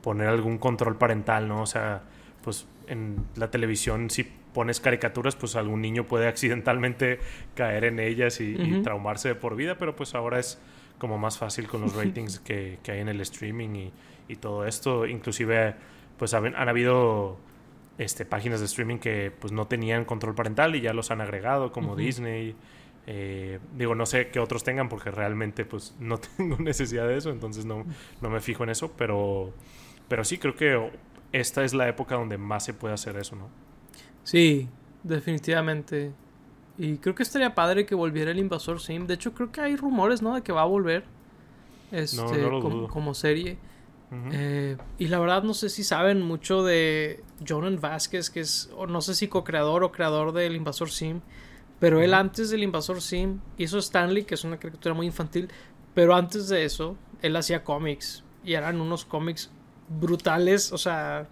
poner algún control parental, ¿no? O sea, pues en la televisión sí pones caricaturas, pues algún niño puede accidentalmente caer en ellas y, traumarse de por vida, pero pues ahora es como más fácil con los ratings que, hay en el streaming y, todo esto. Inclusive, pues han, habido este, páginas de streaming que pues no tenían control parental y ya los han agregado, como Disney. Eh, digo, no sé qué otros tengan porque realmente pues no tengo necesidad de eso, entonces no, no me fijo en eso, pero, pero sí creo que esta es la época donde más se puede hacer eso, ¿no? Sí, definitivamente. Y creo que estaría padre que volviera el Invasor Sim. De hecho, creo que hay rumores, ¿no? De que va a volver. Este, como, serie. Eh, y la verdad no sé si saben mucho de Jonan Vázquez, que es, o no sé si co-creador o creador del Invasor Sim. Pero él antes del Invasor Sim hizo Stanley, que es una caricatura muy infantil. Pero antes de eso, él hacía cómics. Y eran unos cómics brutales, o sea,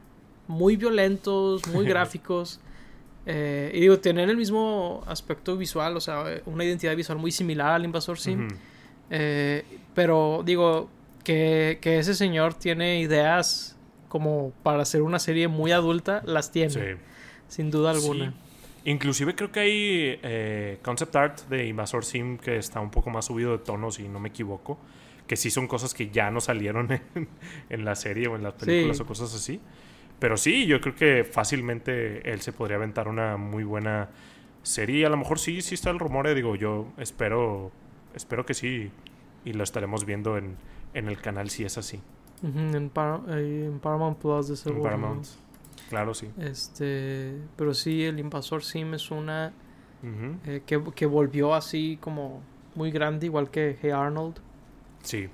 muy violentos, muy gráficos. Eh, y digo, tienen el mismo aspecto visual, o sea, una identidad visual muy similar al Invasor Sim. Eh, pero digo, que, ese señor tiene ideas como para hacer una serie muy adulta, las tiene. Sin duda alguna. Inclusive creo que hay eh, concept art de Invasor Sim que está un poco más subido de tono, si no me equivoco. Que sí son cosas que ya no salieron en, la serie o en las películas o cosas así. Pero sí, yo creo que fácilmente él se podría aventar una muy buena serie. A lo mejor sí, sí está el rumor, eh, digo, yo espero, espero que sí. Y lo estaremos viendo en, en el canal si es así. en, Paramount Plus de seguro. En Paramount. Claro, sí. Este, pero sí, el Invasor Sim es una eh, que, que volvió así como muy grande, igual que Hey Arnold. Sí,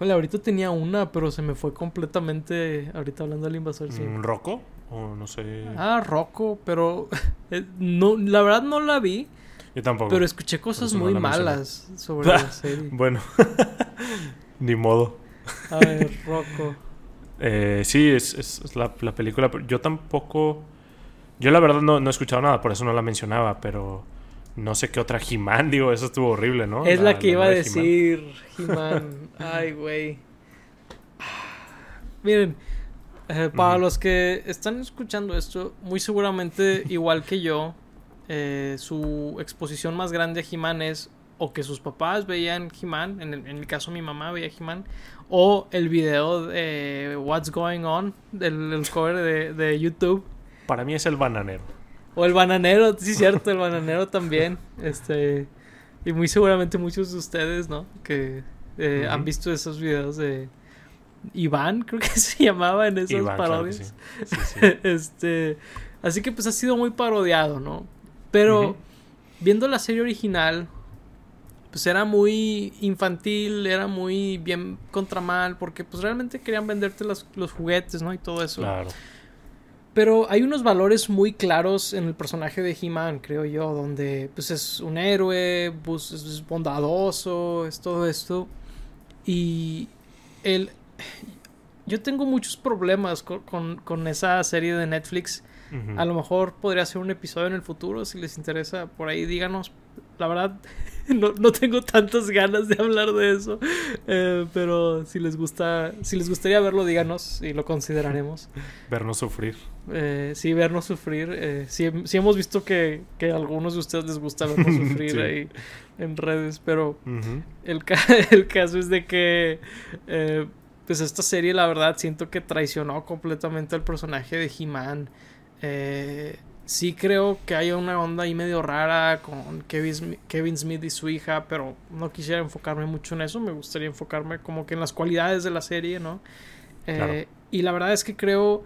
Ahorita tenía una, pero se me fue completamente. Ahorita hablando del invasor. Sí. ¿Un ¿Rocco? O no sé. Ah, Rocco, pero. Eh, no, la verdad no la vi. Yo tampoco. Pero escuché cosas muy malas sobre la serie. bueno, ni modo. A ver, Rocco. Eh, sí, es, es, la, la, película. Yo tampoco. Yo la verdad no, no he escuchado nada, por eso no la mencionaba, pero no sé qué otra He-Man, digo, eso estuvo horrible, ¿no? Es la, que iba a decir He-Man. Ay, güey. Miren, eh, para los que están escuchando esto, muy seguramente, igual que yo, eh, su exposición más grande a He-Man es o que sus papás veían He-Man, en, en, mi caso mi mamá veía He-Man, o el video de What's Going On, del, cover de, de YouTube. Para mí es el bananero. O el bananero, sí, cierto, el bananero también. Este. Y muy seguramente muchos de ustedes, ¿no? Que eh, han visto esos videos de Iván, creo que se llamaba en esas parodias. este. Así que pues ha sido muy parodiado, ¿no? Pero viendo la serie original, pues era muy infantil, era muy bien contra mal, porque pues realmente querían venderte los, los juguetes, ¿no? Y todo eso. Claro. Pero hay unos valores muy claros en el personaje de He-Man, creo yo, donde pues es un héroe, pues, es bondadoso, es todo esto. Y él... Yo tengo muchos problemas con, esa serie de Netflix. A lo mejor podría ser un episodio en el futuro, si les interesa, por ahí díganos. la verdad, no, no, tengo tantas ganas de hablar de eso. Eh, pero si les gusta, si les gustaría verlo, díganos y lo consideraremos. Vernos sufrir. Eh, sí, vernos sufrir. Eh, sí, hemos visto que, que, a algunos de ustedes les gusta vernos sufrir ahí en redes. Pero el, el, caso es de que eh, pues esta serie, la verdad, siento que traicionó completamente al personaje de He-Man. Eh, sí creo que hay una onda ahí medio rara con Kevin, Kevin Smith y su hija, pero no quisiera enfocarme mucho en eso, me gustaría enfocarme como que en las cualidades de la serie, ¿no? Eh, y la verdad es que creo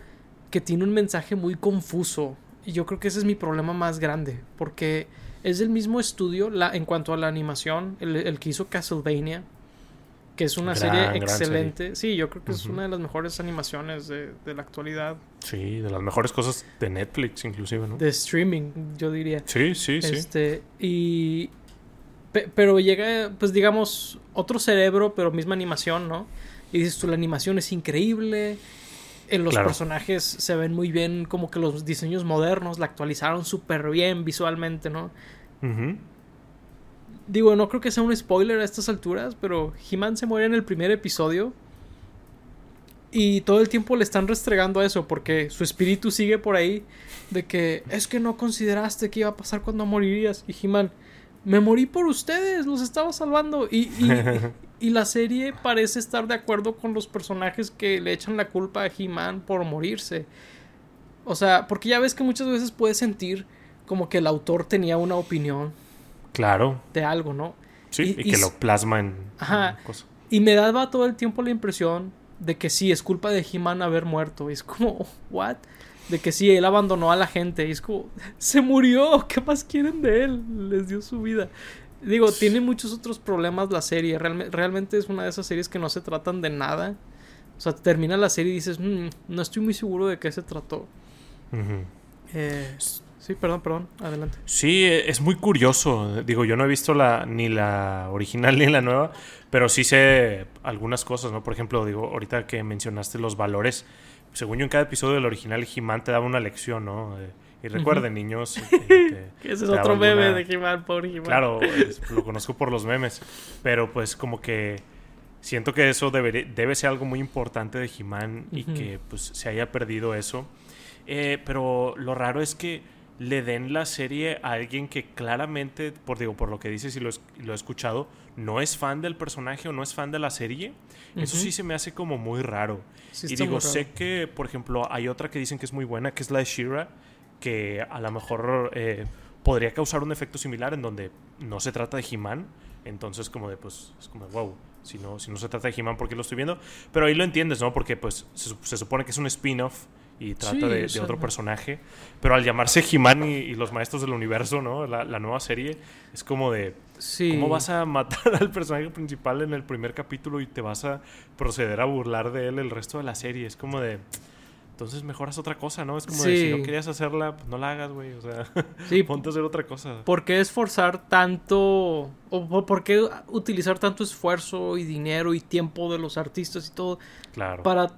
que tiene un mensaje muy confuso, y yo creo que ese es mi problema más grande, porque es el mismo estudio la, en cuanto a la animación, el, el que hizo Castlevania, que es una serie excelente. Sí, yo creo que es una de las mejores animaciones de, de, la actualidad. Sí, de las mejores cosas de Netflix, inclusive, ¿no? De streaming, yo diría. Sí, sí, sí. Este, y. pero llega, pues digamos, otro cerebro, pero misma animación, ¿no? Y dices tú, la animación es increíble. En los personajes se ven muy bien, como que los diseños modernos la actualizaron súper bien visualmente, ¿no? Digo, no creo que sea un spoiler a estas alturas, pero He-Man se muere en el primer episodio. Y todo el tiempo le están restregando a eso, porque su espíritu sigue por ahí. De que es que no consideraste que iba a pasar cuando morirías. Y He-Man, me morí por ustedes, los estaba salvando. Y, y, la serie parece estar de acuerdo con los personajes que le echan la culpa a He-Man por morirse. O sea, porque ya ves que muchas veces puedes sentir como que el autor tenía una opinión Claro. De algo, ¿no? Sí, y, que lo plasma en, Ajá. Y me daba todo el tiempo la impresión de que sí, es culpa de He-Man haber muerto. Y es como, ¿what? De que sí, él abandonó a la gente. Y es como, se murió. ¿Qué más quieren de él? Les dio su vida. Digo, tiene muchos otros problemas la serie. realmente es una de esas series que no se tratan de nada. O sea, termina la serie y dices, mm, no estoy muy seguro de qué se trató. eh, Sí, perdón, perdón, adelante. Sí, es muy curioso. Digo, yo no he visto la, ni la original ni la nueva, pero sí sé algunas cosas, ¿no? Por ejemplo, digo, ahorita que mencionaste los valores, según yo en cada episodio del original, He-Man te daba una lección, ¿no? y recuerden, niños. Eh, ese es otro meme de He-Man, pobre He-Man. Claro, lo conozco por los memes. Pero pues como que siento que eso debe, debe ser algo muy importante de He-Man y que pues se haya perdido eso. Eh, pero lo raro es que le den la serie a alguien que claramente, por, digo, por lo que dices y lo, lo he escuchado, no es fan del personaje o no es fan de la serie. Eso sí se me hace como muy raro. y digo, sé que, por ejemplo, hay otra que dicen que es muy buena, que es la de Shira, que a lo mejor eh, podría causar un efecto similar en donde no se trata de He-Man. Entonces, como de, pues, es como, wow, si no, si no se trata de He-Man, ¿por qué lo estoy viendo? Pero ahí lo entiendes, ¿no? Porque, pues, se, se supone que es un spin-off y trata de, otro personaje. Pero al llamarse He-Man y, los maestros del universo, ¿no? La, nueva serie, es como de. ¿Cómo vas a matar al personaje principal en el primer capítulo y te vas a proceder a burlar de él el resto de la serie? Es como de. Entonces mejoras otra cosa, ¿no? Es como de si no querías hacerla, pues no la hagas, güey. O sea, sí. ponte a hacer otra cosa. ¿Por qué esforzar tanto? ¿O por qué utilizar tanto esfuerzo y dinero y tiempo de los artistas y todo? Claro. Para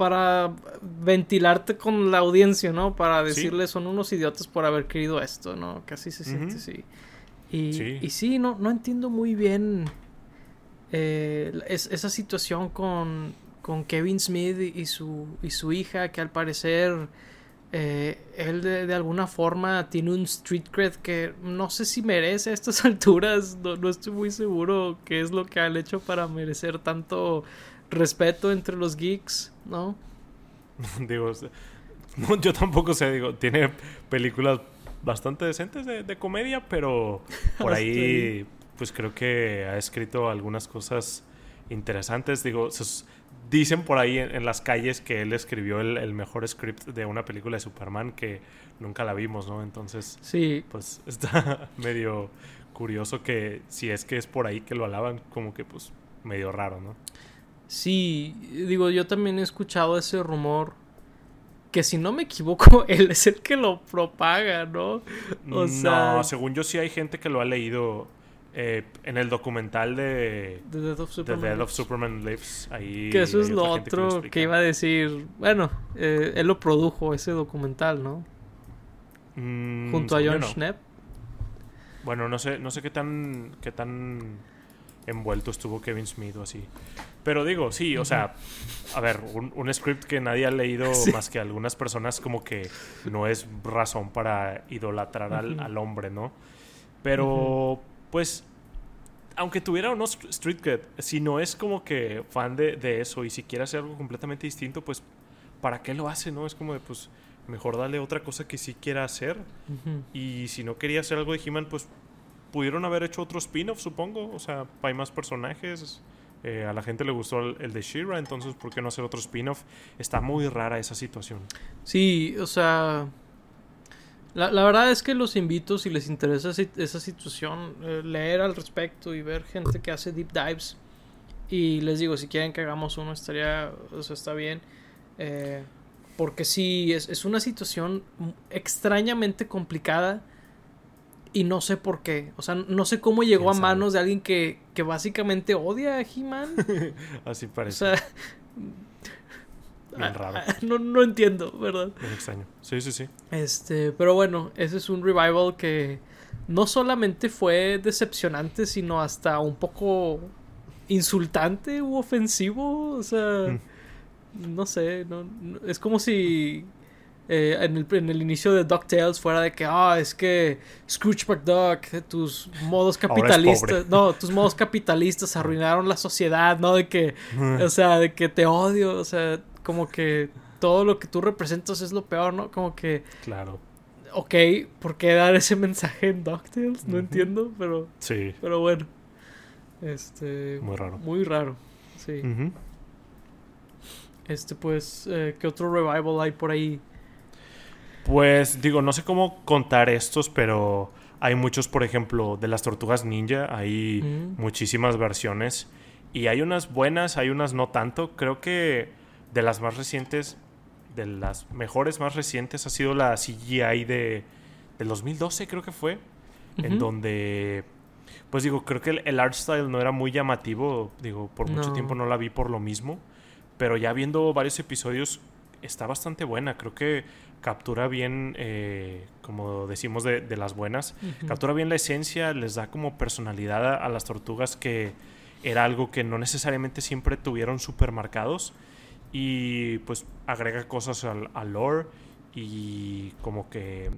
para ventilarte con la audiencia, ¿no? Para decirle son unos idiotas por haber querido esto, ¿no? Casi se siente. Y sí. y sí, no, no entiendo muy bien eh, esa situación con, con Kevin Smith y su, y su hija, que al parecer eh, él de, alguna forma tiene un street cred que no sé si merece a estas alturas, no, no estoy muy seguro qué es lo que han hecho para merecer tanto respeto entre los geeks, ¿no? digo, yo tampoco sé, digo, tiene películas bastante decentes de, comedia, pero por ahí, pues creo que ha escrito algunas cosas interesantes. Digo, dicen por ahí en, las calles que él escribió el, mejor script de una película de Superman que nunca la vimos, ¿no? Entonces, sí. pues está medio curioso que si es que es por ahí que lo alaban, como que pues medio raro, ¿no? Sí, digo, yo también he escuchado ese rumor que si no me equivoco, él es el que lo propaga, ¿no? O sea, no, según yo sí hay gente que lo ha leído eh, en el documental de The Death of Superman, The Death of Superman Lives. Ahí que eso es lo otro que, iba a decir. Bueno, eh, él lo produjo ese documental, ¿no? Mm, Junto a John Schnepp. Bueno, no sé, no sé qué tan, qué tan envuelto estuvo Kevin Smith o así. Pero digo, sí, o sea, a ver, un, script que nadie ha leído más que algunas personas como que no es razón para idolatrar al, hombre, ¿no? Pero, pues, aunque tuviera unos street cred, si no es como que fan de, de, eso y si quiere hacer algo completamente distinto, pues, ¿para qué lo hace, no? Es como de, pues, mejor dale otra cosa que sí quiera hacer. Y si no quería hacer algo de He-Man, pues, pudieron haber hecho otro spin-off, supongo. O sea, hay más personajes. Eh, a la gente le gustó el, de Shira, entonces, ¿por qué no hacer otro spin-off? Está muy rara esa situación. Sí, o sea. La, la verdad es que los invito, si les interesa esa situación, eh, leer al respecto y ver gente que hace deep dives. Y les digo, si quieren que hagamos uno, estaría. O sea, está bien. Eh, porque sí, es, es una situación extrañamente complicada y no sé por qué. O sea, no sé cómo llegó a manos de alguien que, que básicamente odia a He-Man. Así parece. O sea. Bien raro. No, no entiendo, ¿verdad? Es extraño. Sí, sí, sí. Este, pero bueno, ese es un revival que no solamente fue decepcionante, sino hasta un poco insultante u ofensivo. O sea, mm. no sé, no, es como si eh, en, el, en, el, inicio de DuckTales fuera de que, ah, es que Scrooge McDuck, tus modos capitalistas, no, tus modos capitalistas arruinaron la sociedad, ¿no? De que, o sea, de que te odio, o sea, como que todo lo que tú representas es lo peor, ¿no? Como que... Claro. Ok, ¿por qué dar ese mensaje en DuckTales? No entiendo, pero... Sí. Pero bueno. Este... Muy raro. Muy raro, sí. Este, pues, eh, ¿qué otro revival hay por ahí? Pues digo, no sé cómo contar estos, pero hay muchos, por ejemplo, de las tortugas ninja, hay mm. muchísimas versiones y hay unas buenas, hay unas no tanto. Creo que de las más recientes, de las mejores más recientes ha sido la CGI de del 2012, creo que fue, en donde pues digo, creo que el, art style no era muy llamativo, digo, por mucho tiempo no la vi por lo mismo, pero ya viendo varios episodios está bastante buena, creo que captura bien, eh, como decimos de, las buenas, captura bien la esencia, les da como personalidad a, las tortugas que era algo que no necesariamente siempre tuvieron supermercados. Y pues agrega cosas al, lore y como que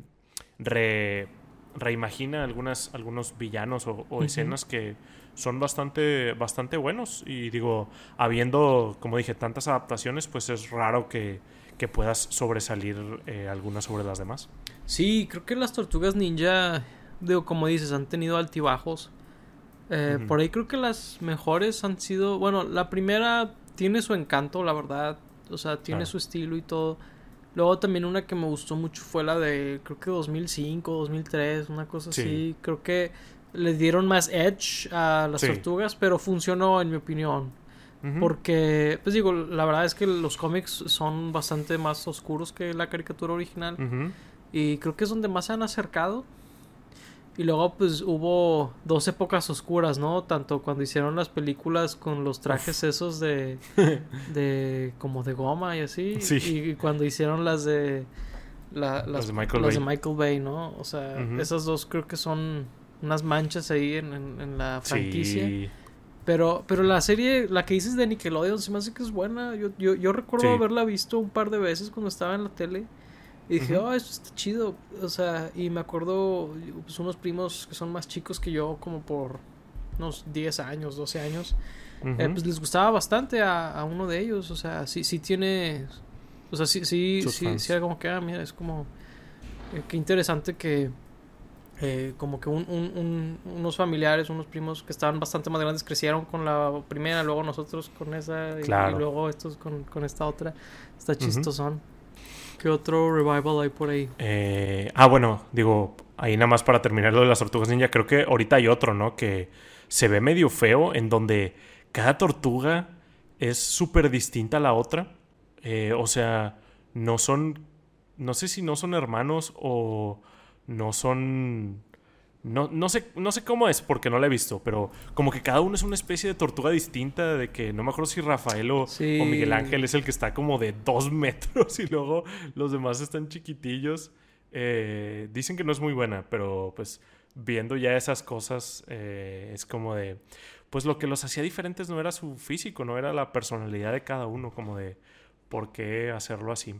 reimagina algunas, algunos villanos o, escenas que son bastante, bastante buenos y digo, habiendo, como dije, tantas adaptaciones, pues es raro que que puedas sobresalir eh, algunas sobre las demás. Sí, creo que las tortugas ninja, digo, como dices, han tenido altibajos. Eh, por ahí creo que las mejores han sido, bueno, la primera tiene su encanto, la verdad, o sea, tiene su estilo y todo. Luego también una que me gustó mucho fue la de, creo que 2005, 2003, una cosa así. Creo que le dieron más edge a las tortugas, pero funcionó en mi opinión. Porque, pues digo, la verdad es que los cómics son bastante más oscuros que la caricatura original. Y creo que es donde más se han acercado. Y luego, pues hubo dos épocas oscuras, ¿no? Tanto cuando hicieron las películas con los trajes esos de. de. como de goma y así. Y, cuando hicieron las de. las, de Michael, Bay. ¿no? O sea, esas dos creo que son unas manchas ahí en, en, la franquicia. Sí. Pero, pero la serie, la que dices de Nickelodeon, se me hace que es buena. Yo, yo, yo recuerdo haberla visto un par de veces cuando estaba en la tele. Y dije, oh, esto está chido. O sea, y me acuerdo, pues unos primos que son más chicos que yo, como por unos 10 años, 12 años. Eh, pues les gustaba bastante a, a, uno de ellos. O sea, sí, sí tiene. O sea, sí, sí, sí, sí, como que, ah, mira, es como. Eh, qué interesante que eh, como que unos familiares, unos primos que estaban bastante más grandes crecieron con la primera, luego nosotros con esa y, luego estos con, esta otra. Está chistosón. ¿Qué otro revival hay por ahí? Eh, ah, bueno, digo, ahí nada más para terminar lo de las tortugas ninja, creo que ahorita hay otro, ¿no? Que se ve medio feo en donde cada tortuga es súper distinta a la otra. Eh, o sea, no son, no sé si no son hermanos o no son... No, no, sé, no sé cómo es porque no la he visto, pero como que cada uno es una especie de tortuga distinta, de que no me acuerdo si Rafael o, Miguel Ángel es el que está como de dos metros y luego los demás están chiquitillos. Eh, dicen que no es muy buena, pero pues viendo ya esas cosas, eh, es como de, pues lo que los hacía diferentes no era su físico, no era la personalidad de cada uno, como de, ¿por qué hacerlo así?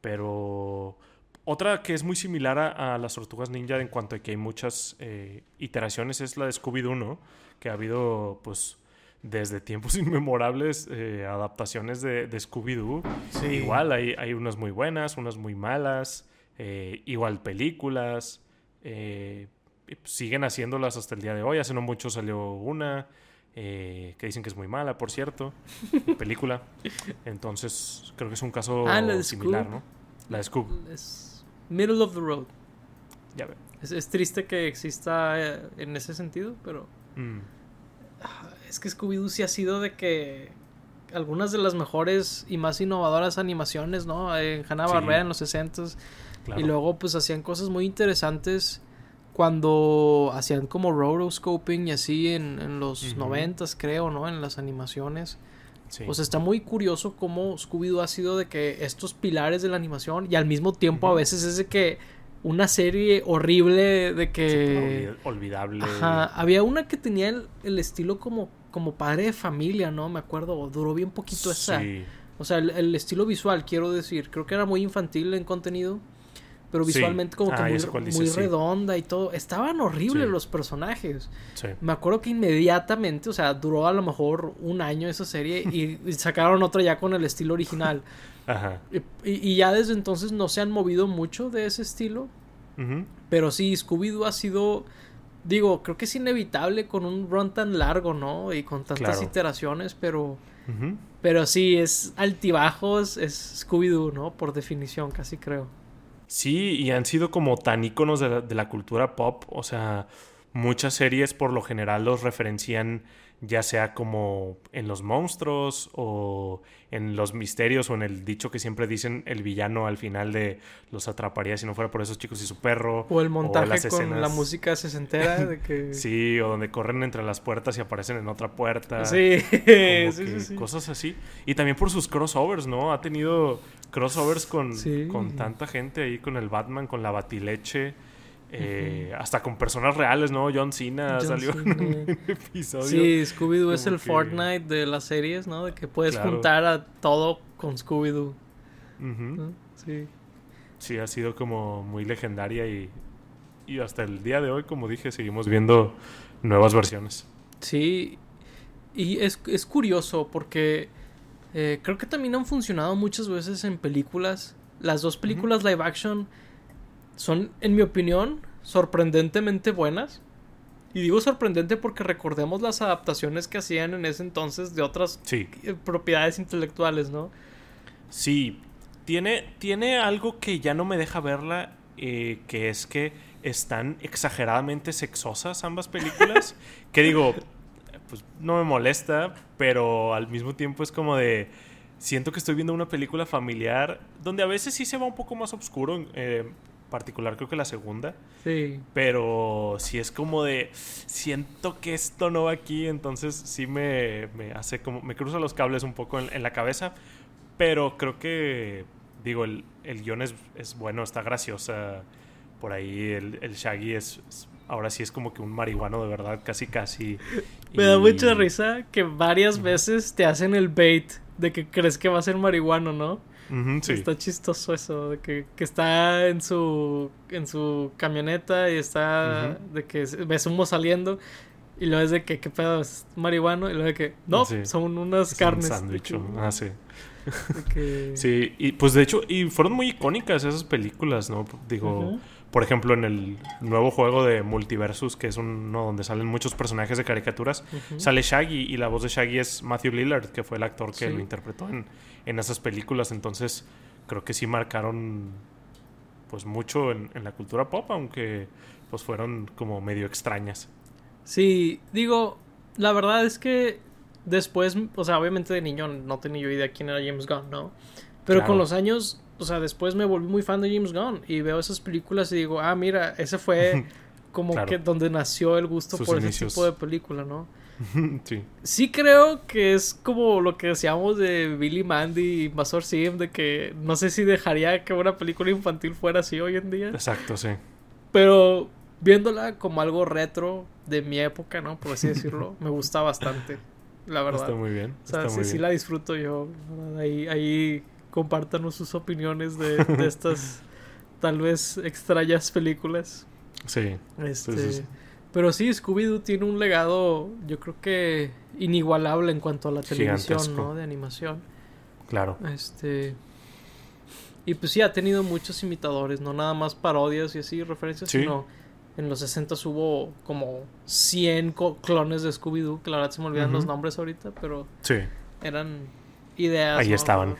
Pero otra que es muy similar a, las tortugas ninja en cuanto a que hay muchas eh, iteraciones es la de Scooby-Doo, ¿no? Que ha habido, pues, desde tiempos inmemorables eh, adaptaciones de, Scooby-Doo. Igual hay, hay unas muy buenas, unas muy malas, igual películas. Eh, siguen haciéndolas hasta el día de hoy. Hace no mucho salió una eh, que dicen que es muy mala, por cierto, película. Entonces, creo que es un caso ah, similar, ¿no? La de Scoob. Es middle of the road. Ya ve. Es, triste que exista eh, en ese sentido, pero. Mm. Es que Scooby-Doo sí ha sido de que algunas de las mejores y más innovadoras animaciones, ¿no? En Hanna-Barbera en los 60s y luego pues hacían cosas muy interesantes cuando hacían como rotoscoping y así en, los noventas creo, ¿no? En las animaciones. Pues está muy curioso cómo Scooby-Doo ha sido de que estos pilares de la animación y al mismo tiempo a veces es de que una serie horrible de que... olvidable. Ajá, había una que tenía el, estilo como, como padre de familia, ¿no? Me acuerdo, duró bien poquito esa. O sea, el, estilo visual, quiero decir, creo que era muy infantil en contenido pero visualmente como que ah, muy, redonda y todo. Estaban horribles los personajes. Me acuerdo que inmediatamente, o sea, duró a lo mejor un año esa serie y, sacaron otra ya con el estilo original. Ajá. Y, ya desde entonces no se han movido mucho de ese estilo. Pero sí, Scooby-Doo ha sido, digo, creo que es inevitable con un run tan largo, ¿no? Y con tantas iteraciones, pero... Pero sí, es altibajos, es Scooby-Doo, ¿no? Por definición, casi creo. Sí, y han sido como tan íconos de la, cultura pop. O sea, muchas series por lo general los referencian ya sea como en los monstruos o en los misterios o en el dicho que siempre dicen el villano al final de los atraparía si no fuera por esos chicos y su perro. O el montaje con la música sesentera de que... sí, o donde corren entre las puertas y aparecen en otra puerta. Sí, sí, sí, Cosas así. Y también por sus crossovers, ¿no? Ha tenido crossovers con, con tanta gente ahí, con el Batman, con la Batileche. Eh, hasta con personas reales, ¿no? John Cena salió en un episodio. Sí, Scooby-Doo es el Fortnite de las series, ¿no? De que puedes juntar a todo con Scooby-Doo. Sí. Sí, ha sido como muy legendaria y, y hasta el día de hoy, como dije, seguimos viendo nuevas versiones. Sí, y es, es curioso porque eh, creo que también han funcionado muchas veces en películas. Las dos películas live action son, en mi opinión, sorprendentemente buenas. Y digo sorprendente porque recordemos las adaptaciones que hacían en ese entonces de otras eh, propiedades intelectuales, ¿no? Sí, tiene, tiene algo que ya no me deja verla, eh, que es que están exageradamente sexosas ambas películas. que digo, pues no me molesta, pero al mismo tiempo es como de... Siento que estoy viendo una película familiar donde a veces sí se va un poco más oscuro, eh, particular creo que la segunda. Sí. Pero sí es como de... Siento que esto no va aquí, entonces sí me, me hace como... Me cruza los cables un poco en, la cabeza, pero creo que... Digo, el, el guion es, es bueno, está graciosa. Por ahí el, el Shaggy es ahora sí es como que un marihuano de verdad, casi casi. Me da mucha risa que varias veces te hacen el bait de que crees que va a ser marihuano, ¿no? Sí. Está chistoso eso, de que, que, está en su, en su camioneta y está de que ves humo saliendo y luego es de que, ¿qué pedo? ¿Es marihuano? Y luego de que, no, son unas carnes. Un sándwich. Ah, sí. Sí, y pues de hecho, y fueron muy icónicas esas películas, ¿no? Digo, por ejemplo, en el nuevo juego de Multiversus, que es uno donde salen muchos personajes de caricaturas, sale Shaggy y la voz de Shaggy es Matthew Lillard, que fue el actor que lo interpretó en, en, esas películas. Entonces, creo que sí marcaron pues mucho en, en, la cultura pop, aunque pues fueron como medio extrañas. Sí, digo, la verdad es que después, o sea, obviamente de niño no tenía yo idea quién era James Gunn, ¿no? Pero con los años o sea, después me volví muy fan de James Gunn y veo esas películas y digo, ah, mira, ese fue como que donde nació el gusto por ese tipo de película, ¿no? sí. Sí creo que es como lo que decíamos de Billy Mandy y Mazor Sim, de que no sé si dejaría que una película infantil fuera así hoy en día. Exacto, sí. Pero viéndola como algo retro de mi época, ¿no? Por así decirlo, me gusta bastante, la verdad. Está muy bien. O sea, sí, sí la disfruto yo. Ahí, ahí compártanos sus opiniones de, de estas tal vez extrañas películas. Sí. Este, sí, sí. Pero sí, Scooby-Doo tiene un legado, yo creo que inigualable en cuanto a la televisión, Gigantesco. ¿no? De animación. Claro. Este. Y pues sí, ha tenido muchos imitadores, no nada más parodias y así, referencias, Sí. sino en los 60 hubo como 100 co- clones de Scooby-Doo, que la verdad se me olvidan los nombres ahorita, pero Sí. eran ideas. Ahí ¿no? estaban.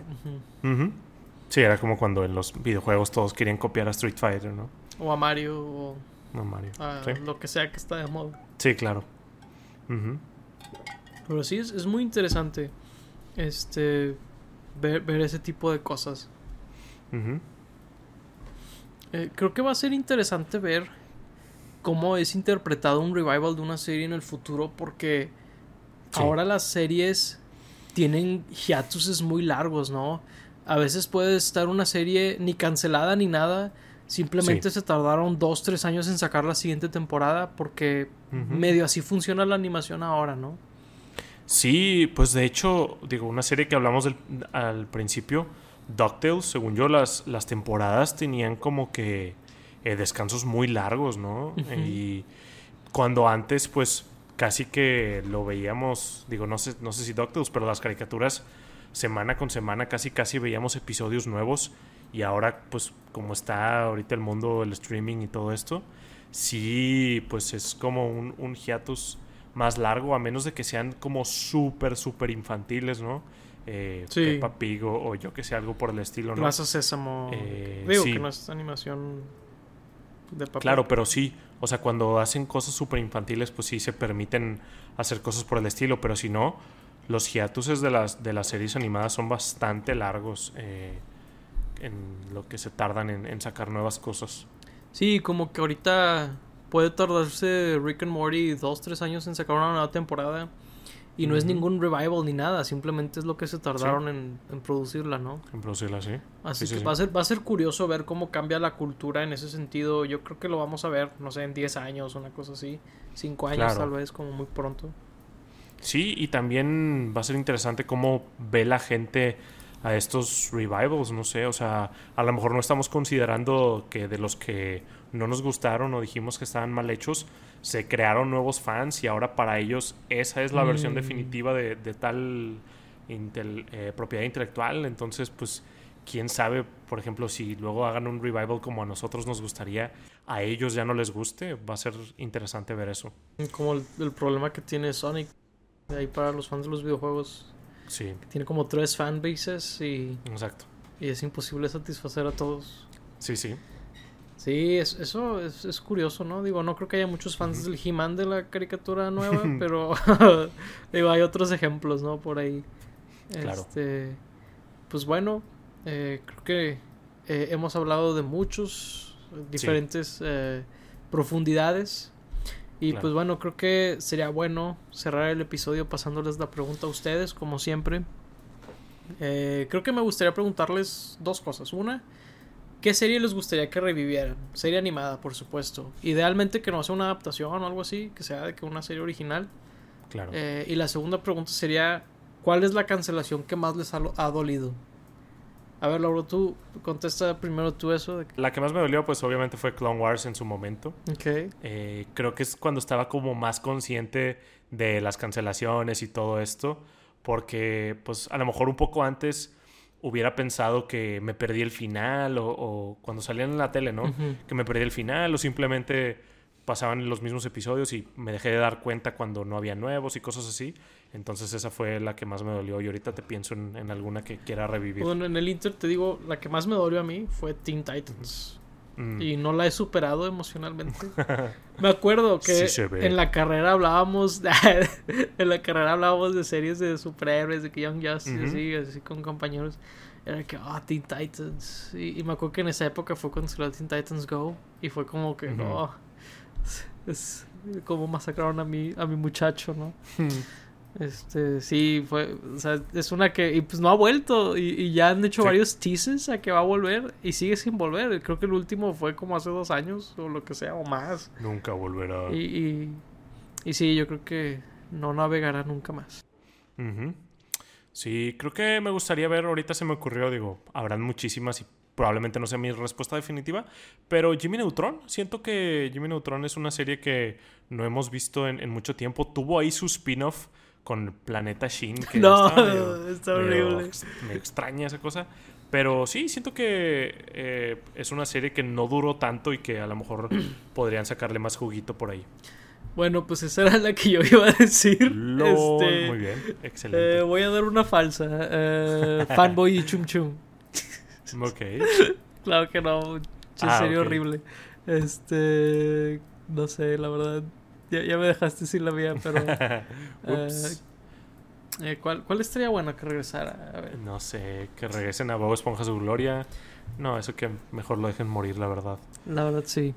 Sí, era como cuando en los videojuegos todos querían copiar a Street Fighter, ¿no? O a Mario, o No, Mario. a Sí. lo que sea que está de moda. Sí, claro. Pero sí, es, es muy interesante este ver, ver ese tipo de cosas. Eh, creo que va a ser interesante ver cómo es interpretado un revival de una serie en el futuro porque Sí. ahora las series tienen hiatuses muy largos, ¿no? A veces puede estar una serie ni cancelada ni nada, simplemente se tardaron dos, tres años en sacar la siguiente temporada porque medio así funciona la animación ahora, ¿no? Sí, pues de hecho, digo, una serie que hablamos del- al principio, DuckTales, según yo, las, las temporadas tenían como que eh, descansos muy largos, ¿no? Y cuando antes, pues, casi que lo veíamos, digo, no sé, no sé si DuckTales, pero las caricaturas, semana con semana, casi casi veíamos episodios nuevos. Y ahora, pues, como está ahorita el mundo del streaming y todo esto, sí, pues es como un, un hiatus más largo, a menos de que sean como súper, súper infantiles, ¿no? Eh, Sí. Peppa Pig o, o yo que sé, algo por el estilo, ¿no? Plaza Sésamo. Eh, Digo sí. que no es animación de papel. Claro, pero sí, o sea, cuando hacen cosas súper infantiles, pues sí se permiten hacer cosas por el estilo, pero si no, los hiatuses de las, de las series animadas son bastante largos eh, en lo que se tardan en, en sacar nuevas cosas. Sí, como que ahorita puede tardarse Rick and Morty dos, tres años en sacar una nueva temporada. Y no es ningún revival ni nada, simplemente es lo que se tardaron en, en producirla, ¿no? En producirla así. Así Sí, sí, que sí. Va, a ser, va a ser curioso ver cómo cambia la cultura en ese sentido. Yo creo que lo vamos a ver, no sé, en 10 años, una cosa así. 5 años Claro. tal vez, como muy pronto. Sí, y también va a ser interesante cómo ve la gente a estos revivals, no sé, o sea, a lo mejor no estamos considerando que de los que no nos gustaron o dijimos que estaban mal hechos, se crearon nuevos fans y ahora para ellos esa es la versión Mm. definitiva de, de tal intel- eh, propiedad intelectual, entonces pues quién sabe, por ejemplo, si luego hagan un revival como a nosotros nos gustaría, a ellos ya no les guste, va a ser interesante ver eso. Como el, el problema que tiene Sonic. Ahí para los fans de los videojuegos. Sí, Tiene como tres fanbases y, exacto. y es imposible satisfacer a todos. Sí, sí. Sí, es- eso es, es curioso, ¿no? Digo, no creo que haya muchos fans del He-Man de la caricatura nueva, pero digo, hay otros ejemplos, ¿no? Por ahí. Claro. Este, pues bueno, eh, creo que eh, hemos hablado de muchos eh, diferentes eh, profundidades. Y Claro. pues bueno, creo que sería bueno cerrar el episodio pasándoles la pregunta a ustedes, como siempre. Eh, creo que me gustaría preguntarles dos cosas. Una, ¿qué serie les gustaría que revivieran? Serie animada, por supuesto. Idealmente que no sea una adaptación o algo así, que sea de que una serie original. Claro. Eh, y la segunda pregunta sería, ¿cuál es la cancelación que más les ha, ha dolido? A ver, Lauro, tú contesta primero tú eso. De que- La que más me dolió, pues obviamente fue Clone Wars en su momento. Ok. Eh, creo que es cuando estaba como más consciente de las cancelaciones y todo esto. Porque, pues, a lo mejor un poco antes hubiera pensado que me perdí el final o, o cuando salían en la tele, ¿no? Ujú. Que me perdí el final o simplemente pasaban los mismos episodios y me dejé de dar cuenta cuando no había nuevos y cosas así. Entonces esa fue la que más me dolió y ahorita te pienso en, en alguna que quiera revivir. Bueno, en el Inter te digo, la que más me dolió a mí fue Teen Titans. Mm. Y no la he superado emocionalmente. Me acuerdo que Sí en la carrera hablábamos en la carrera hablábamos de series de superhéroes, de que Young Justice, Ujú. así, así con compañeros. Era que, ah, Teen Titans. Y, y me acuerdo que en esa época fue cuando salió Teen Titans Go. Y fue como que, no. Es, es como masacraron a mi, a mi muchacho, ¿no? Este, sí, fue, o sea, es una que, y pues no ha vuelto, y, ya han hecho varios teases a que va a volver, y sigue sin volver. Creo que el último fue como hace dos años, o lo que sea, o más. Nunca volverá. Y, y, y sí, yo creo que no navegará nunca más. Sí, creo que me gustaría ver, ahorita se me ocurrió, digo, habrán muchísimas y probablemente no sea mi respuesta definitiva, pero Jimmy Neutron, siento que Jimmy Neutron es una serie que no hemos visto en, mucho tiempo. Tuvo ahí su spin-off con Planeta Shin, que no, está horrible. me extraña esa cosa. Pero sí, siento que eh, es una serie que no duró tanto y que a lo mejor podrían sacarle más juguito por ahí. Bueno, pues esa era la que yo iba a decir. este, muy bien, excelente. Eh, voy a dar una falsa. Eh, fanboy y Chum Chum. Ok. claro que no. Ah, sería horrible. Este. No sé, la verdad. Ya, me dejaste sin la mía, pero. Eh, ¿cuál, ¿Cuál estaría bueno que regresara? A ver. No sé, que regresen a Bob Esponja su gloria. No, eso que mejor lo dejen morir, la verdad. La verdad, sí.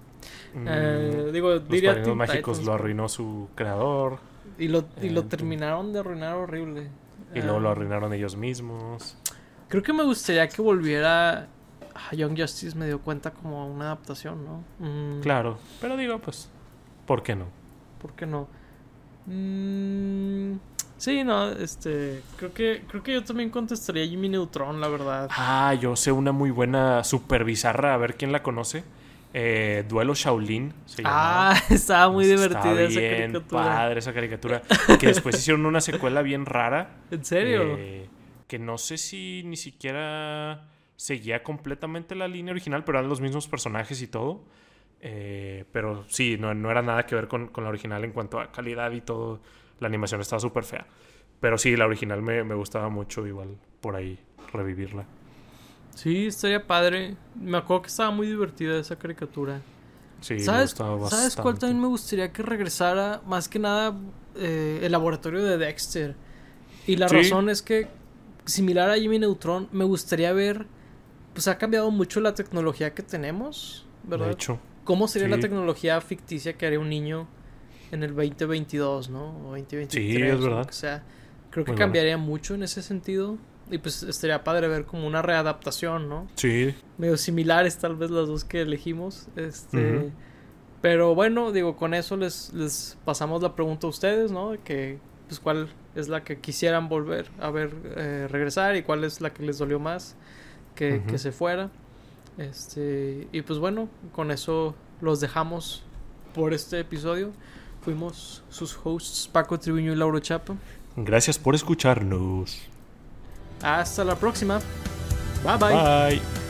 Mm, eh, digo, los diría mágicos lo arruinó su creador. Y lo, y lo terminaron de arruinar horrible. Y luego lo arruinaron ellos mismos. Creo que me gustaría que volviera a Young Justice me dio cuenta como una adaptación, ¿no? Mm. Claro, pero digo, pues, ¿por qué no? ¿Por qué no? Mm, sí, no, este, creo que creo que yo también contestaría Jimmy Neutron, la verdad. Ah, yo sé una muy buena super bizarra, a ver quién la conoce. Eh, Duelo Shaolin se Ah, estaba muy divertida esa caricatura. padre esa caricatura. Que después hicieron una secuela bien rara. ¿En serio? Eh, que no sé si ni siquiera seguía completamente la línea original, pero eran los mismos personajes y todo. Eh, pero sí, no, era nada que ver con, la original en cuanto a calidad y todo. La animación estaba súper fea. Pero sí, la original me, gustaba mucho, igual por ahí revivirla. Sí, estaría padre. Me acuerdo que estaba muy divertida esa caricatura. Sí, ¿Sabes, me gustaba ¿Sabes cuál también me gustaría que regresara? Más que nada, eh, el laboratorio de Dexter. Y la razón es que similar a Jimmy Neutron, me gustaría ver, pues ha cambiado mucho la tecnología que tenemos, ¿verdad? De hecho. ¿Cómo sería la tecnología ficticia que haría un niño en el 2022, ¿no? O 2023. Sí, es verdad. O sea, creo que cambiaría mucho en ese sentido. Y pues estaría padre ver como una readaptación, ¿no? Sí. Medio similares tal vez las dos que elegimos. Este... Pero bueno, digo, con eso les, les pasamos la pregunta a ustedes, ¿no? Que pues cuál es la que quisieran volver a ver eh, regresar y cuál es la que les dolió más que, se fuera. Este, y pues bueno, con eso los dejamos por este episodio. Fuimos sus hosts Paco Tribuño y Lauro Chapa. Gracias por escucharnos. Hasta la próxima. Bye bye. Bye.